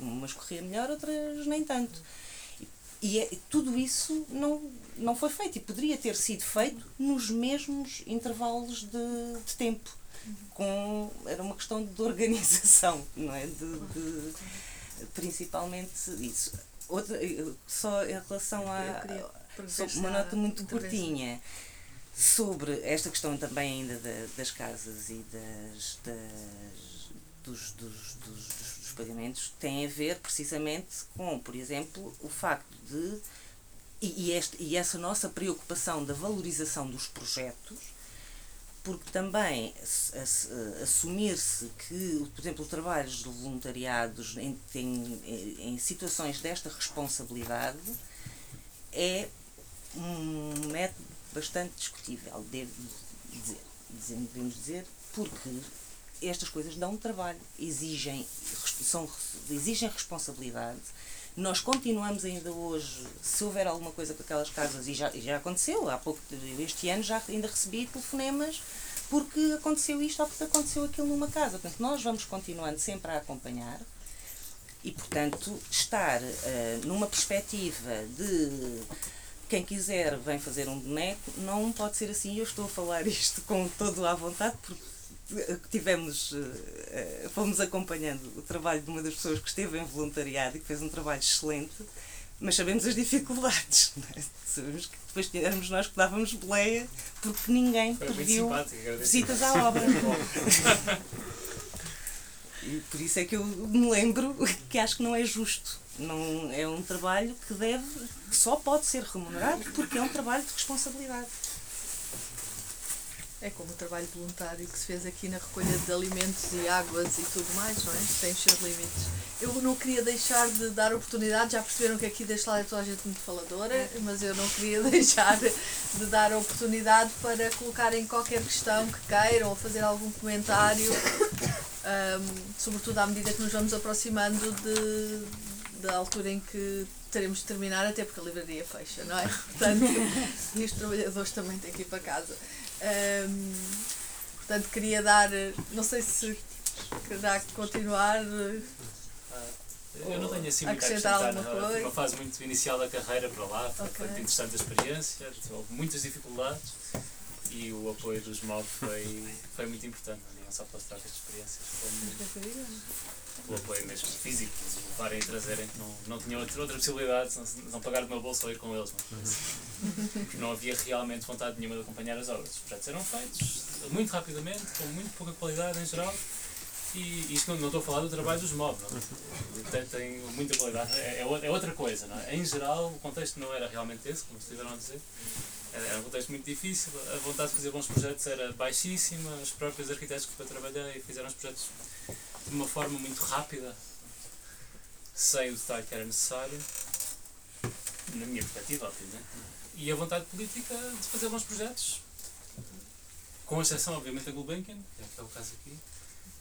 Umas corria melhor, outras nem tanto. E é, tudo isso não, não foi feito e poderia ter sido feito nos mesmos intervalos de, de tempo. Com, era uma questão de organização, não é? De, de principalmente isso. Outra, só em relação Uma nota muito curtinha. Sobre esta questão também ainda das casas e das, das dos, dos, dos, dos, pagamentos tem a ver precisamente com, por exemplo, o facto de e, e, este, e essa nossa preocupação da valorização dos projetos, porque também assumir-se que, por exemplo, trabalhos de voluntariados em, em, em situações desta responsabilidade é um método bastante discutível, devo dizer, devemos dizer, porque estas coisas dão trabalho, exigem, são, exigem responsabilidade. Nós continuamos ainda hoje, se houver alguma coisa com aquelas casas, e já, já aconteceu, há pouco, este ano já ainda recebi telefonemas porque aconteceu isto ou porque aconteceu aquilo numa casa. Portanto, nós vamos continuando sempre a acompanhar e, portanto, estar uh, numa perspectiva de quem quiser vem fazer um boneco, não pode ser assim. Eu estou a falar isto com todo à vontade, porque tivemos, eh, fomos acompanhando o trabalho de uma das pessoas que esteve em voluntariado e que fez um trabalho excelente, mas sabemos as dificuldades. É? Sabemos que depois éramos nós que dávamos boleia porque ninguém pediu visitas à obra. e por isso é que eu me lembro que acho que não é justo não, é um trabalho que deve, que só pode ser remunerado porque é um trabalho de responsabilidade. É como o trabalho voluntário que se fez aqui na recolha de alimentos e águas e tudo mais, não é? Tem os seus limites. Eu não queria deixar de dar oportunidade, já perceberam que aqui deste lado é toda a gente muito faladora, mas eu não queria deixar de dar oportunidade para colocarem qualquer questão que queiram ou fazer algum comentário, um, sobretudo à medida que nos vamos aproximando de, da altura em que teremos de terminar, até porque a livraria fecha, não é? Portanto, e os trabalhadores também têm que ir para casa. Um, portanto, queria dar, não sei se querá continuar. Eu não tenho assim muito a acrescentar, uma fase muito inicial da carreira para lá, foi, okay. muito interessante a experiência, houve muitas dificuldades e o apoio dos MOB foi, foi muito importante, não só pelas trocas de experiências, como o apoio mesmo físico, de levarem e trazerem, não, não tinham outra, outra possibilidade, não, não pagar do meu bolso ou ir com eles. Não, porque não havia realmente vontade nenhuma de acompanhar as obras. Os projetos eram feitos muito rapidamente, com muito pouca qualidade em geral. E isto não, não estou a falar do trabalho dos MOB, não? Tem, tem muita qualidade, é, é, outra coisa. Não é? Em geral, o contexto não era realmente esse, como estiveram a dizer. Era um contexto muito difícil, a vontade de fazer bons projetos era baixíssima, os próprios arquitetos que eu trabalhei fizeram os projetos de uma forma muito rápida, sem o detalhe que era necessário, na minha perspectiva, obviamente. E a vontade política de fazer bons projetos, com exceção, obviamente, da Gulbenkian, que é o caso aqui,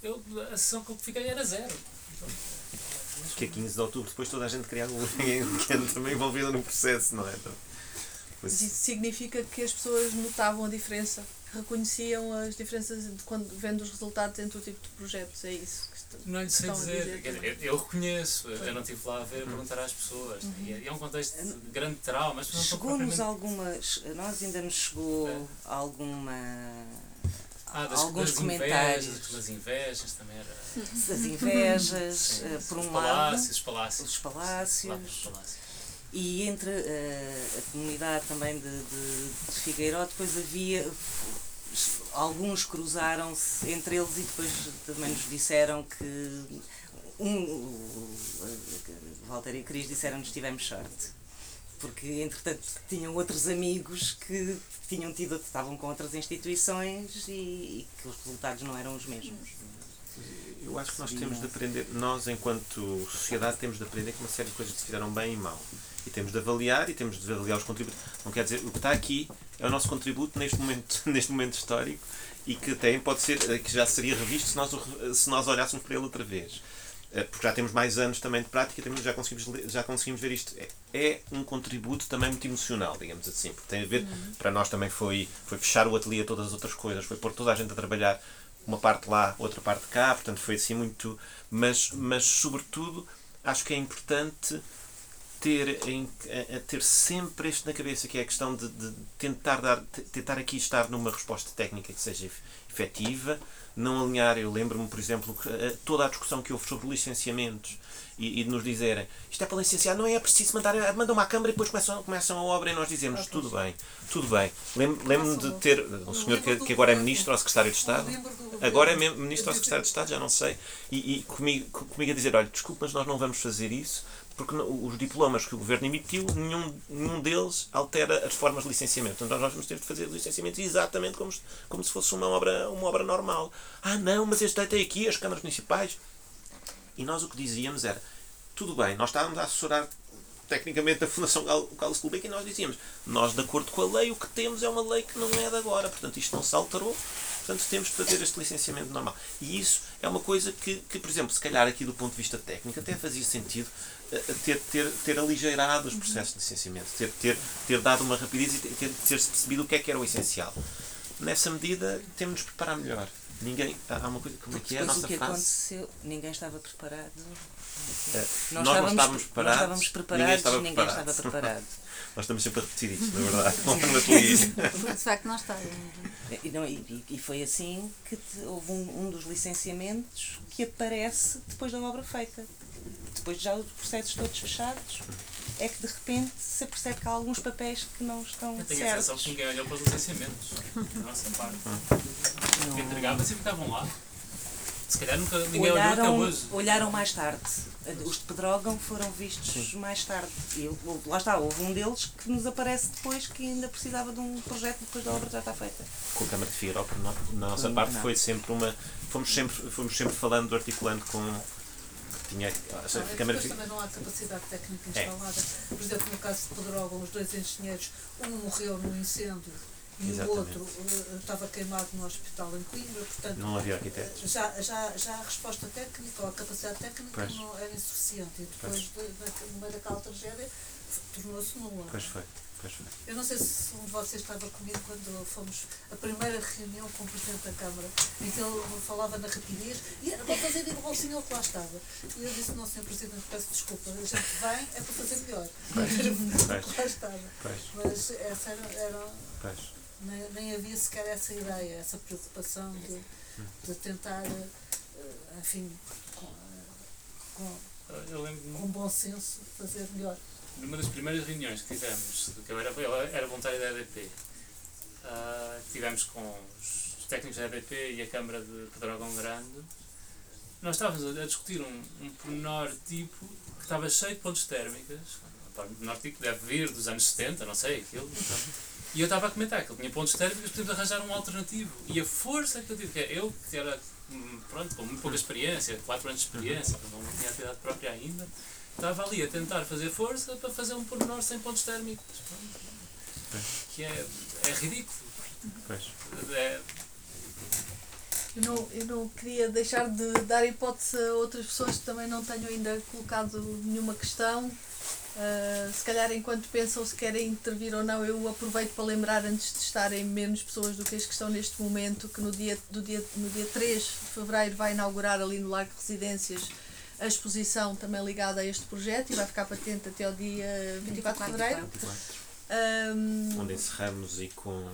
eu, a sessão que eu fiquei era zero. Que é 15 de outubro, depois toda a gente queria a Gulbenkian também envolvida no processo, não é? Então, Isso significa que as pessoas notavam a diferença reconheciam as diferenças de quando vendo os resultados entre o tipo de projetos, é isso que está, Não lhe sei dizer, dizer eu, eu, reconheço, Foi. eu não estive lá a ver, a perguntar às pessoas, uhum. e é, é um contexto de grande trauma. Chegou-nos algumas, nós ainda nos chegou é. alguma ah, das, alguns das comentários. Invejas, das invejas também era. Das invejas, Sim, por um palácios, lado. Os palácios. Os palácios. Os palácios. E entre uh, a comunidade também de, de, de Figueiró, depois havia. Alguns cruzaram-se entre eles e depois também nos disseram que. Um, Walter e Cris disseram-nos que tivemos sorte porque entretanto tinham outros amigos que tinham tido, estavam com outras instituições e, e que os resultados não eram os mesmos. Eu acho que nós temos de aprender, nós enquanto sociedade temos de aprender que uma série de coisas se fizeram bem e mal. E temos de avaliar e temos de avaliar os contributos. Não quer dizer, o que está aqui é o nosso contributo neste momento, neste momento histórico e que até pode ser, que já seria revisto se nós, se nós olhássemos para ele outra vez. Eh, porque já temos mais anos também de prática, também já conseguimos, já conseguimos ver isto. É, é um contributo também muito emocional, digamos assim, porque tem a ver, uhum. para nós também foi, foi fechar o ateliê a todas as outras coisas, foi pôr toda a gente a trabalhar, uma parte lá, outra parte cá, portanto foi assim muito. Mas, mas sobretudo, acho que é importante ter, em, a, a ter sempre isto na cabeça, que é a questão de, de tentar, dar, tentar aqui estar numa resposta técnica que seja efetiva não alinhar. Eu lembro-me, por exemplo, eh, toda a discussão que houve sobre licenciamentos e, e de nos dizerem isto é para licenciar, não é preciso mandar, mandam uma câmara e depois começam, começam a obra. E nós dizemos tudo bem, tudo bem. Lembro-me de ter um senhor que, que agora é ministro ou secretário de Estado, agora é ministro ou secretário de Estado, já não sei, e, e comigo, comigo a dizer: olha, desculpe, mas nós não vamos fazer isso porque os diplomas que o governo emitiu, nenhum, nenhum deles altera as formas de licenciamento. Então nós vamos ter de fazer licenciamentos exatamente como, como se fosse uma obra, uma obra normal. Ah, não, mas este tem aqui as câmaras municipais. E nós o que dizíamos era: tudo bem, nós estávamos a assessorar tecnicamente a Fundação Carlos Gulbenkian e nós dizíamos: nós, de acordo com a lei, o que temos é uma lei que não é de agora, portanto isto não se alterou. Portanto, temos de fazer este licenciamento normal. E isso é uma coisa que, que, por exemplo, se calhar aqui do ponto de vista técnico até fazia sentido ter, ter, ter aligeirado os processos de licenciamento, ter, ter, ter dado uma rapidez e ter, ter-se percebido o que é que era o essencial. Nessa medida, temos de nos preparar melhor. Ninguém. Há uma coisa. Como é que é a nossa o que frase? aconteceu, ninguém estava preparado. Uh, nós, nós não estávamos preparados. Nós estávamos preparados, ninguém estava ninguém preparado. Estava preparado. nós estamos sempre a repetir isto, na verdade. de facto, não estávamos. E, não, e, e foi assim que houve um, um dos licenciamentos que aparece depois da obra feita depois de já os processos todos fechados, é que de repente se percebe que há alguns papéis que não estão Eu tenho certos. a sensação que ninguém olhou para os licenciamentos, da nossa parte. Entregava-se e ficavam lá. Se calhar nunca ninguém olharam, olhou até hoje. Olharam mais tarde. Os de Pedrógão foram vistos Sim. mais tarde. E lá está, houve um deles que nos aparece depois que ainda precisava de um projeto depois da obra já está feita. Com a Câmara de Figueiró, na nossa parte, não. foi sempre uma. Fomos sempre, fomos sempre falando, articulando com tinha. Câmara depois também não há capacidade técnica é. instalada. É. Por exemplo, no caso de Pedrógão, os dois engenheiros, um morreu no incêndio e Exatamente. o outro uh, estava queimado no hospital em Coimbra, portanto não havia arquitetos. Já, já, já a resposta técnica ou a capacidade técnica pois. não era insuficiente e depois de, de, no meio daquela tragédia tornou-se nula. Pois foi. Eu não sei se um de vocês estava comigo quando fomos a primeira reunião com o Presidente da Câmara, em que ele falava na rapidez e era para fazer igual ao senhor que lá estava. E eu disse, não, Sr. Presidente, peço desculpa, a gente vem é para fazer melhor. Pois. lá estava. Pois. Mas essa era. era nem, nem, havia sequer essa ideia, essa preocupação de, de tentar, eh, enfim, com, com, com bom senso, fazer melhor numa das primeiras reuniões que tivemos, que eu era, eu era voluntário da EDP, uh, ah, tivemos com os técnicos da EDP e a Câmara de Pedrógão Grande, nós estávamos a discutir um, um pormenor tipo que estava cheio de pontes térmicas, um pormenor tipo que deve vir dos anos 70, não sei, aquilo. Então, e eu estava a comentar que ele tinha pontos térmicos, podíamos arranjar um alternativo. E a força que eu tive, que é eu que era, hum, pronto, com muito pouca experiência, 4 anos de experiência, não tinha atividade própria ainda, estava ali a tentar fazer força para fazer um pormenor sem pontos térmicos. Que é, é ridículo. É, eu não, eu não queria deixar de dar hipótese a outras pessoas que também não tenham ainda colocado nenhuma questão. Uh, se calhar enquanto pensam se querem intervir ou não, eu aproveito para lembrar antes de estarem menos pessoas do que as que estão neste momento, que no dia, do dia, no dia 3 de Fevereiro vai inaugurar ali no Largo de Residências a exposição também ligada a este projeto e vai ficar patente até ao dia 24 de fevereiro. Um, Onde encerramos e com.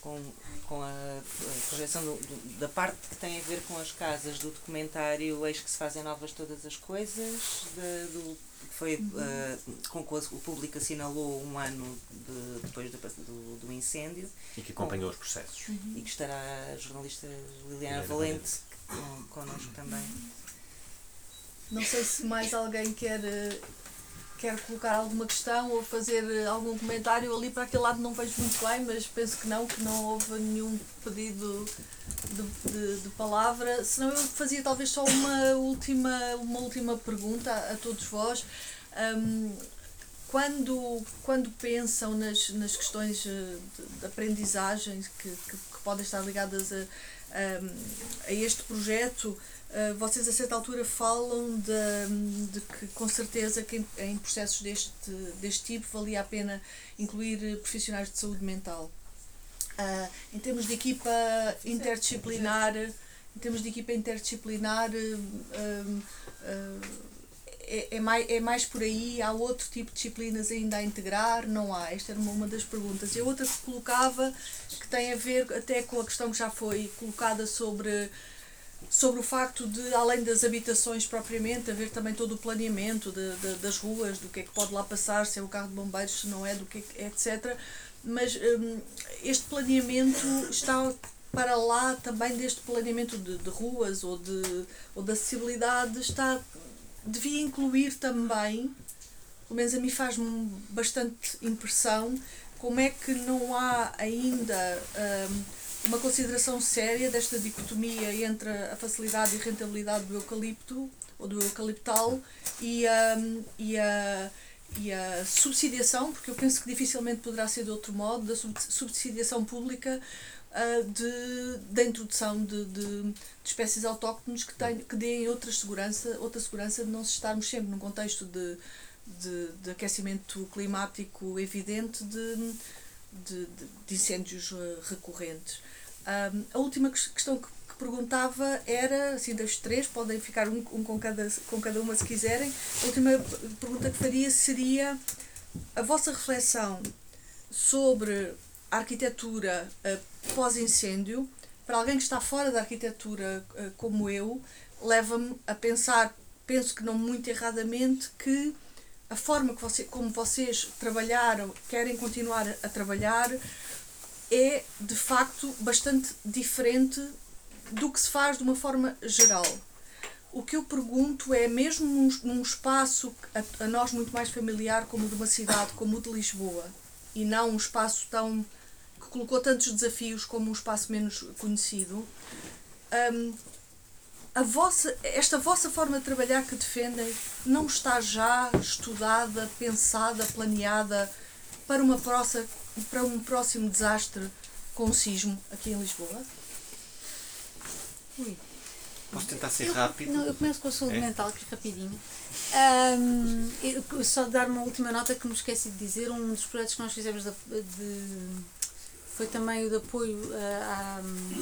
Com, com a, projeção do, do, da parte que tem a ver com as casas do documentário Eis que se fazem novas todas as coisas, de, do foi uh, com que o público assinalou um ano de, depois do, do, do, incêndio. E que acompanhou com, os processos. Uhum. E que estará a jornalista Liliana Valente con, connosco também. Não sei se mais alguém quer, eh, quer colocar alguma questão ou fazer eh, algum comentário. Ali para aquele lado não vejo muito bem, mas penso que não, que não houve nenhum pedido de, de, de palavra. Senão eu fazia talvez só uma última, uma última pergunta a, a todos vós. Um, quando, quando pensam nas, nas questões eh, de, de aprendizagem que, que, que, podem estar ligadas a, a, a este projeto, Uh, vocês a certa altura falam de, de que com certeza que em, em, processos deste, deste tipo valia a pena incluir profissionais de saúde mental. Uh, em termos de equipa interdisciplinar, em termos de equipa interdisciplinar, uh, é, é, mais, é mais por aí, há outro tipo de disciplinas ainda a integrar, não há? Esta era uma, uma das perguntas. E a outra que colocava, que tem a ver até com a questão que já foi colocada sobre sobre o facto de, além das habitações propriamente, haver também todo o planeamento de, de, das ruas, do que é que pode lá passar, se é o carro de bombeiros, se não é, do que é, etc. Mas um, este planeamento está para lá também deste planeamento de, de ruas ou de, ou de acessibilidade, está, devia incluir também, pelo menos a mim faz-me bastante impressão, como é que não há ainda. Um, uma consideração séria desta dicotomia entre a facilidade e rentabilidade do eucalipto ou do eucaliptal e a, e a, e a subsidiação, porque eu penso que dificilmente poderá ser de outro modo, da subsidiação pública uh, de, da introdução de, de, de, espécies autóctones que, tem, que deem outra segurança, outra segurança de não estarmos sempre num contexto de, de, de aquecimento climático evidente de, de, de incêndios uh, recorrentes. Um, a última questão que, que, perguntava era, assim, das três, podem ficar um, um, com, cada, com cada uma se quiserem. A última pergunta que faria seria a vossa reflexão sobre a arquitetura uh, pós-incêndio, para alguém que está fora da arquitetura uh, como eu, leva-me a pensar, penso que não muito erradamente, que a forma que você, como vocês trabalharam, querem continuar a, a trabalhar, é de facto bastante diferente do que se faz de uma forma geral. O que eu pergunto é, mesmo num, num espaço a, a, nós muito mais familiar como o de uma cidade como o de Lisboa, e não um espaço tão que colocou tantos desafios como um espaço menos conhecido, um, a vossa, esta vossa forma de trabalhar que defendem não está já estudada, pensada, planeada para uma próxima para um próximo desastre com o sismo aqui em Lisboa? Ui. Posso tentar ser eu, rápido? Não, eu começo com a saúde é? mental, que é rapidinho. Um, eu, só dar uma última nota que me esqueci de dizer. Um dos projetos que nós fizemos de, de foi também o de apoio à,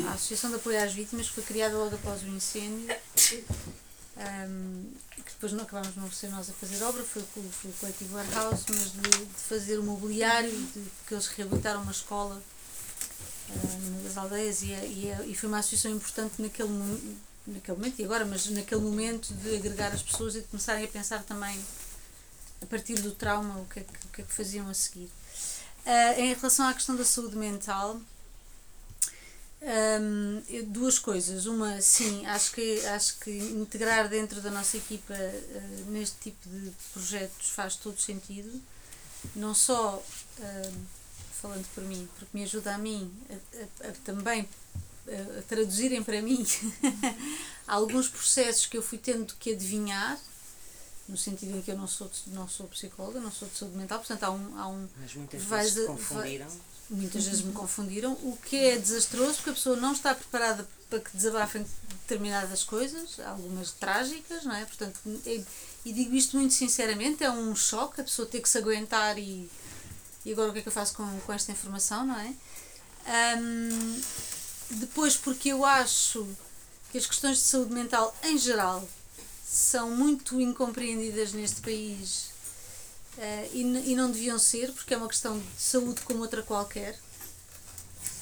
à, Associação de Apoio às Vítimas, que foi criada logo após o incêndio. Um, que depois não acabámos não ser nós a fazer obra, foi, foi o coletivo Warehouse, mas de, de, fazer o mobiliário, de, que eles reabilitaram uma escola uh, numa das aldeias e, e, e, foi uma associação importante naquele, naquele momento, e agora, mas naquele momento de agregar as pessoas e de começarem a pensar também a partir do trauma o que é que, que, é que faziam a seguir. Uh, em relação à questão da saúde mental, um, duas coisas. Uma, sim, acho que, acho que integrar dentro da nossa equipa uh, neste tipo de projetos faz todo sentido. Não só uh, falando por mim, porque me ajuda a mim a, a, a também a traduzirem para mim alguns processos que eu fui tendo que adivinhar no sentido em que eu não sou não sou psicóloga, não sou de saúde mental, portanto há um há um mas muitas vezes vai, confundiram vai, muitas vezes me confundiram, o que é desastroso porque a pessoa não está preparada para que desabafem determinadas coisas, algumas trágicas, não é? Portanto, e, e digo isto muito sinceramente, é um choque a pessoa ter que se aguentar e, e agora o que é que eu faço com, com esta informação, não é? Um, depois, porque eu acho que as questões de saúde mental em geral são muito incompreendidas neste país Uh, e, e não deviam ser, porque é uma questão de saúde como outra qualquer,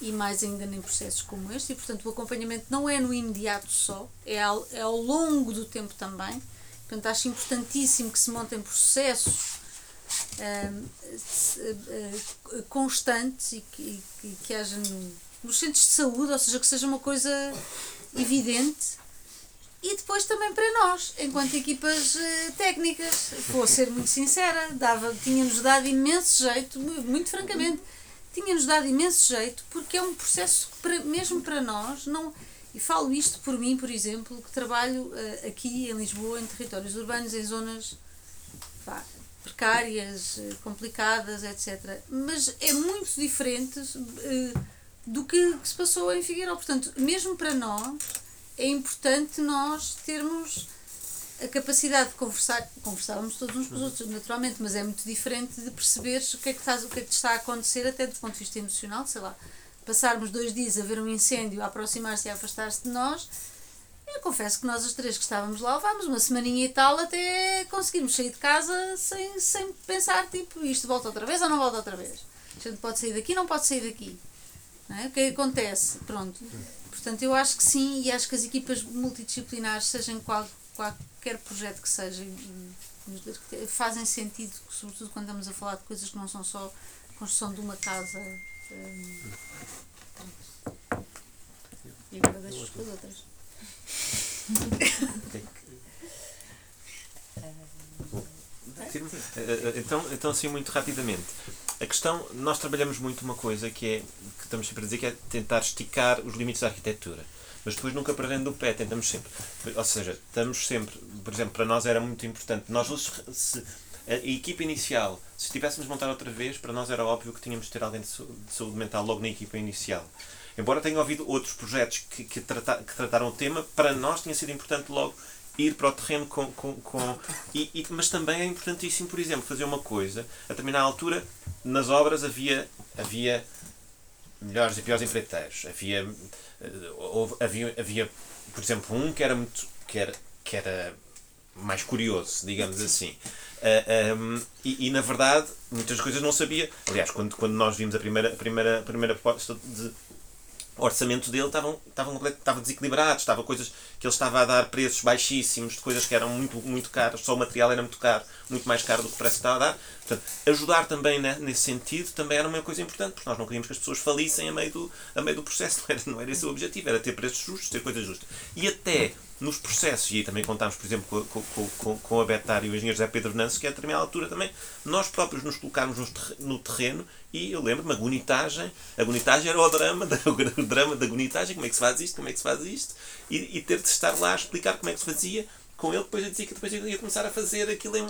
e mais ainda em processos como este, e portanto o acompanhamento não é no imediato só, é ao, é ao longo do tempo também, Portanto, acho importantíssimo que se montem processos constantes e que, que, que haja no, nos centros de saúde, ou seja, que seja uma coisa evidente e depois também para nós, enquanto equipas uh, técnicas. Vou ser muito sincera, dava, tinha-nos dado imenso jeito, muito francamente, tinha-nos dado imenso jeito, porque é um processo que, para, mesmo para nós, não. E falo isto por mim, por exemplo, que trabalho uh, aqui em Lisboa, em territórios urbanos, em zonas pá, precárias, uh, complicadas, etc. Mas é muito diferente do que, se passou em Figueiredo. Portanto, mesmo para nós é importante nós termos a capacidade de conversar, conversávamos todos uns com os outros, naturalmente, mas é muito diferente de perceberes o que é que, estás, o que, é que está a acontecer, até do ponto de vista emocional, sei lá, passarmos dois dias a ver um incêndio, a aproximar-se e a afastar-se de nós. Eu confesso que nós as três que estávamos lá levámos uma semaninha e tal até conseguirmos sair de casa sem, sem pensar, tipo, isto volta outra vez ou não volta outra vez. A gente pode sair daqui, não pode sair daqui. Não é? O que é que acontece? Pronto. Portanto, eu acho que sim, e acho que as equipas multidisciplinares, seja em qual, qualquer projeto que seja, fazem sentido, sobretudo quando estamos a falar de coisas que não são só construção de uma casa. Hum. Então, então, assim, muito rapidamente. A questão, nós trabalhamos muito uma coisa que é, estamos sempre a dizer, que é tentar esticar os limites da arquitetura. Mas depois nunca perdendo o pé, tentamos sempre. Ou seja, estamos sempre, por exemplo, para nós era muito importante, nós se, a equipa inicial, se estivéssemos montar outra vez, para nós era óbvio que tínhamos de ter alguém de saúde mental logo na equipa inicial. Embora tenha ouvido outros projetos que, que, trata, que trataram o tema, para nós tinha sido importante logo ir para o terreno com. com, com e, e, mas também é importantíssimo, por exemplo, fazer uma coisa, a determinada altura, nas obras havia, havia melhores e piores empreiteiros. Havia, eh, houve, havia, havia, por exemplo, um que era muito. que era, que era mais curioso, digamos assim. Uh, eh, um, ehm, e, e, na verdade muitas coisas não sabia. Aliás, quando, quando nós vimos a primeira, a primeira, a primeira proposta de, orçamento dele estavam, estavam, estavam desequilibrados, estava coisas que ele estava a dar preços baixíssimos de coisas que eram muito, muito caras, só o material era muito caro, muito mais caro do que o preço que estava a dar. Portanto, ajudar também né, nesse sentido também era uma coisa importante, porque nós não queríamos que as pessoas falissem a meio do, a meio do processo, não era, não era esse o objetivo, era ter preços justos, ter coisas justas. E até nos processos, e aí também contámos, por exemplo, com, com, com, com a Betar e o engenheiro José Pedro Nancy, que a determinada altura também nós próprios nos colocámos no terreno e eu lembro-me, a gunitagem, a gunitagem era o drama, da, o drama da gunitagem, como é que se faz isto, como é que se faz isto, e, e ter de estar lá a explicar como é que se fazia, com ele, depois eu dizia que depois eu ia começar a fazer aquilo em,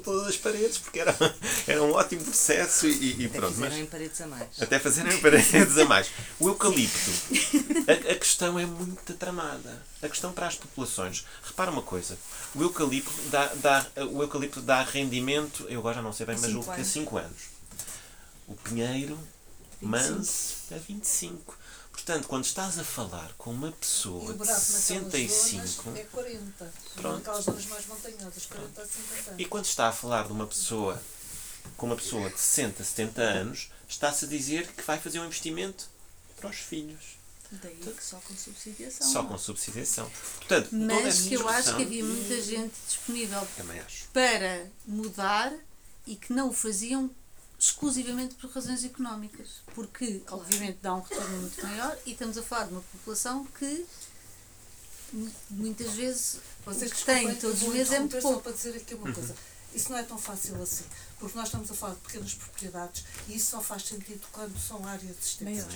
todas as paredes, porque era, era um ótimo processo e, e pronto. Até fazerem paredes a mais. Até fazerem paredes a mais. O eucalipto, a, a, questão é muito tramada. A questão para as populações. Repara uma coisa, o eucalipto dá, dá, o eucalipto dá rendimento, eu agora já não sei bem, mas julgo que é 5 anos. O pinheiro, manso, é 25. Portanto, quando estás a falar com uma pessoa de 65. é 40. Pronto. Naquelas zonas mais montanhosas, 40 a 50 anos. E quando está a falar de uma pessoa com uma pessoa de 60, 70 anos, está-se a dizer que vai fazer um investimento para os filhos. Daí que só com subsidiação. Só com subsidiação. Portanto, Mas que eu acho que havia muita gente disponível para mudar e que não o faziam exclusivamente por razões económicas, porque obviamente dá um retorno muito maior e estamos a falar de uma população que muitas vezes Vocês que têm todos os meses é muito pouco. Só para dizer aqui uma coisa, isso não é tão fácil assim, porque nós estamos a falar de pequenas propriedades e isso só faz sentido quando são áreas extensas.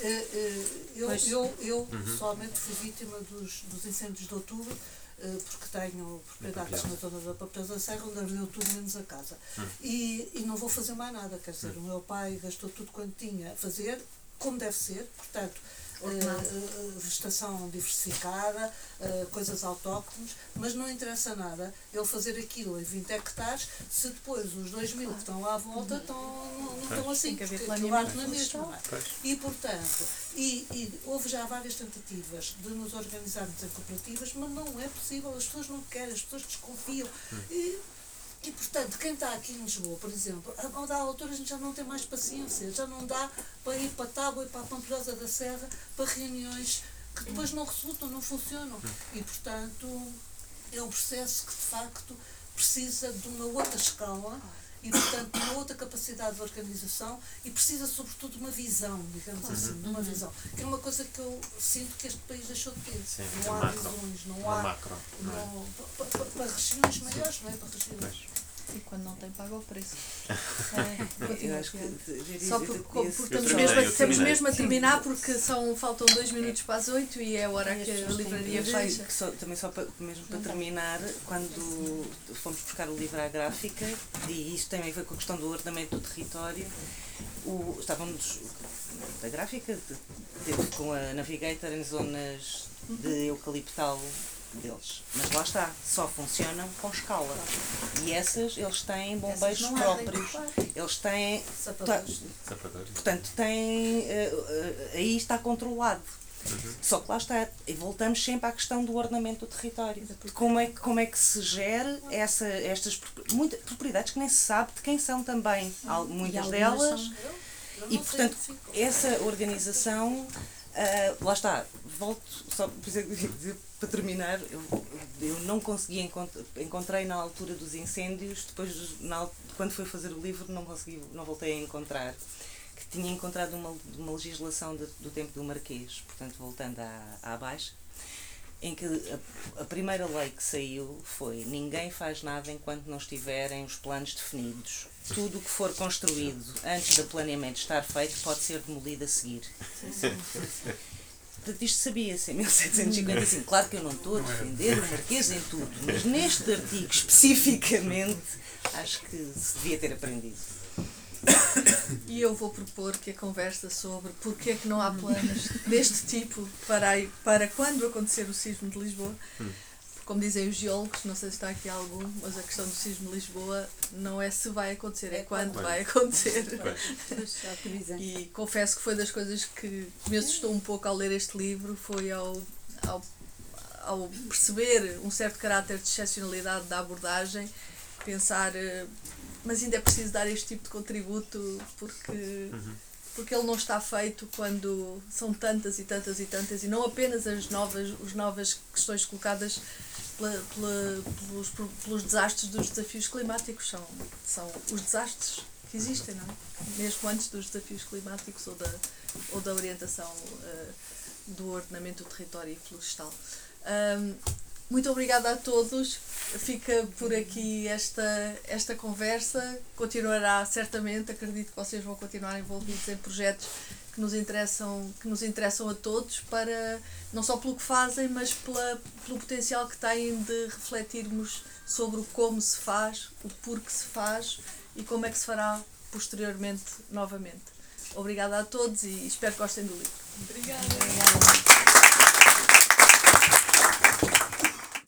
É, é, eu, eu, eu uhum. pessoalmente fui vítima dos, dos incêndios de outubro eh, porque tenho propriedades na zona da Papel da Serra, onde ardeu tudo menos a casa. Hum. E, e não vou fazer mais nada, quer dizer, hum. o meu pai gastou tudo quanto tinha a fazer, como deve ser, portanto, uh, vegetação diversificada, uh, coisas autóctones, mas não interessa nada ele fazer aquilo em 20 hectares se depois os 2 mil que estão lá à volta estão, não, não estão assim, porque aquilo arte na mesma. E, portanto, e, e, houve já várias tentativas de nos organizarmos em cooperativas, mas não é possível, as pessoas não querem, as pessoas desconfiam. Hum. E, e, portanto, quem está aqui em Lisboa, por exemplo, a dada altura a gente já não tem mais paciência, já não dá para ir para Tábua e para a Pampilhosa da Serra para reuniões que depois não resultam, não funcionam. E, portanto, é um processo que de facto precisa de uma outra escala e, portanto, uma outra capacidade de organização e precisa, sobretudo, de uma visão, digamos uhum. assim, de uma visão. Que é uma coisa que eu sinto que este país deixou de ter. Sim, não há macro. visões, não há. Macro, não, não, para, para, para regiões maiores, não é? Para regiões. E quando não tem, paga o preço. É, eu acho que Só porque, porque estamos, mesmo, a, estamos mesmo a terminar porque são, faltam dois minutos para as oito e é a hora que a livraria fecha. Só, também só para, mesmo para terminar, quando fomos buscar o livro à gráfica, e isto também foi com a questão do ordenamento do território, o, estávamos da gráfica, teve com a Navigator em zonas de eucaliptal deles. Mas lá está, só funcionam com escala. E essas, eles têm bombeiros próprios. Eles têm. Sapadores. Portanto, têm. Uh, uh, aí está controlado. Uhum. Só que lá está, e voltamos sempre à questão do ordenamento do território. De como é, como é que se gera essa, estas muitas propriedades que nem se sabe de quem são também. Há muitas delas. São... E, portanto, essa organização, uh, lá está, volto só para terminar, eu, eu não consegui encontrar, encontrei na altura dos incêndios, depois na, quando fui fazer o livro não consegui, não voltei a encontrar que tinha encontrado uma, uma legislação de, do tempo do Marquês, portanto voltando à, à baixa, em que a, a, primeira lei que saiu foi ninguém faz nada enquanto não estiverem os planos definidos. Tudo o que for construído antes do planeamento estar feito pode ser demolido a seguir. Portanto, isto sabia-se em 1755. Claro que eu não estou a defender o Marquês em tudo, mas neste artigo especificamente acho que se devia ter aprendido. E eu vou propor que a conversa sobre porque é que não há planos deste tipo para, para quando acontecer o sismo de Lisboa como dizem os geólogos, não sei se está aqui algum, mas a questão do sismo de Lisboa não é se vai acontecer, é, é quando vai acontecer. e confesso que foi das coisas que me assustou um pouco ao ler este livro, foi ao, ao, ao perceber um certo caráter de excepcionalidade da abordagem, pensar, eh, mas ainda é preciso dar este tipo de contributo porque. Uhum porque ele não está feito quando são tantas e tantas e tantas e não apenas as novas, as novas questões colocadas pela, pela, pelos, pelos desastres dos desafios climáticos, são, são os desastres que existem, não é? Mesmo antes dos desafios climáticos ou da, ou da orientação uh, do ordenamento do território florestal. Um, muito obrigada a todos. Fica por aqui esta, esta conversa. Continuará certamente, acredito que vocês vão continuar envolvidos em projetos que nos interessam, que nos interessam a todos, para não só pelo que fazem, mas pela, pelo potencial que têm de refletirmos sobre o como se faz, o porquê se faz e como é que se fará posteriormente novamente. Obrigada a todos e espero que gostem do livro. Obrigada. Obrigada.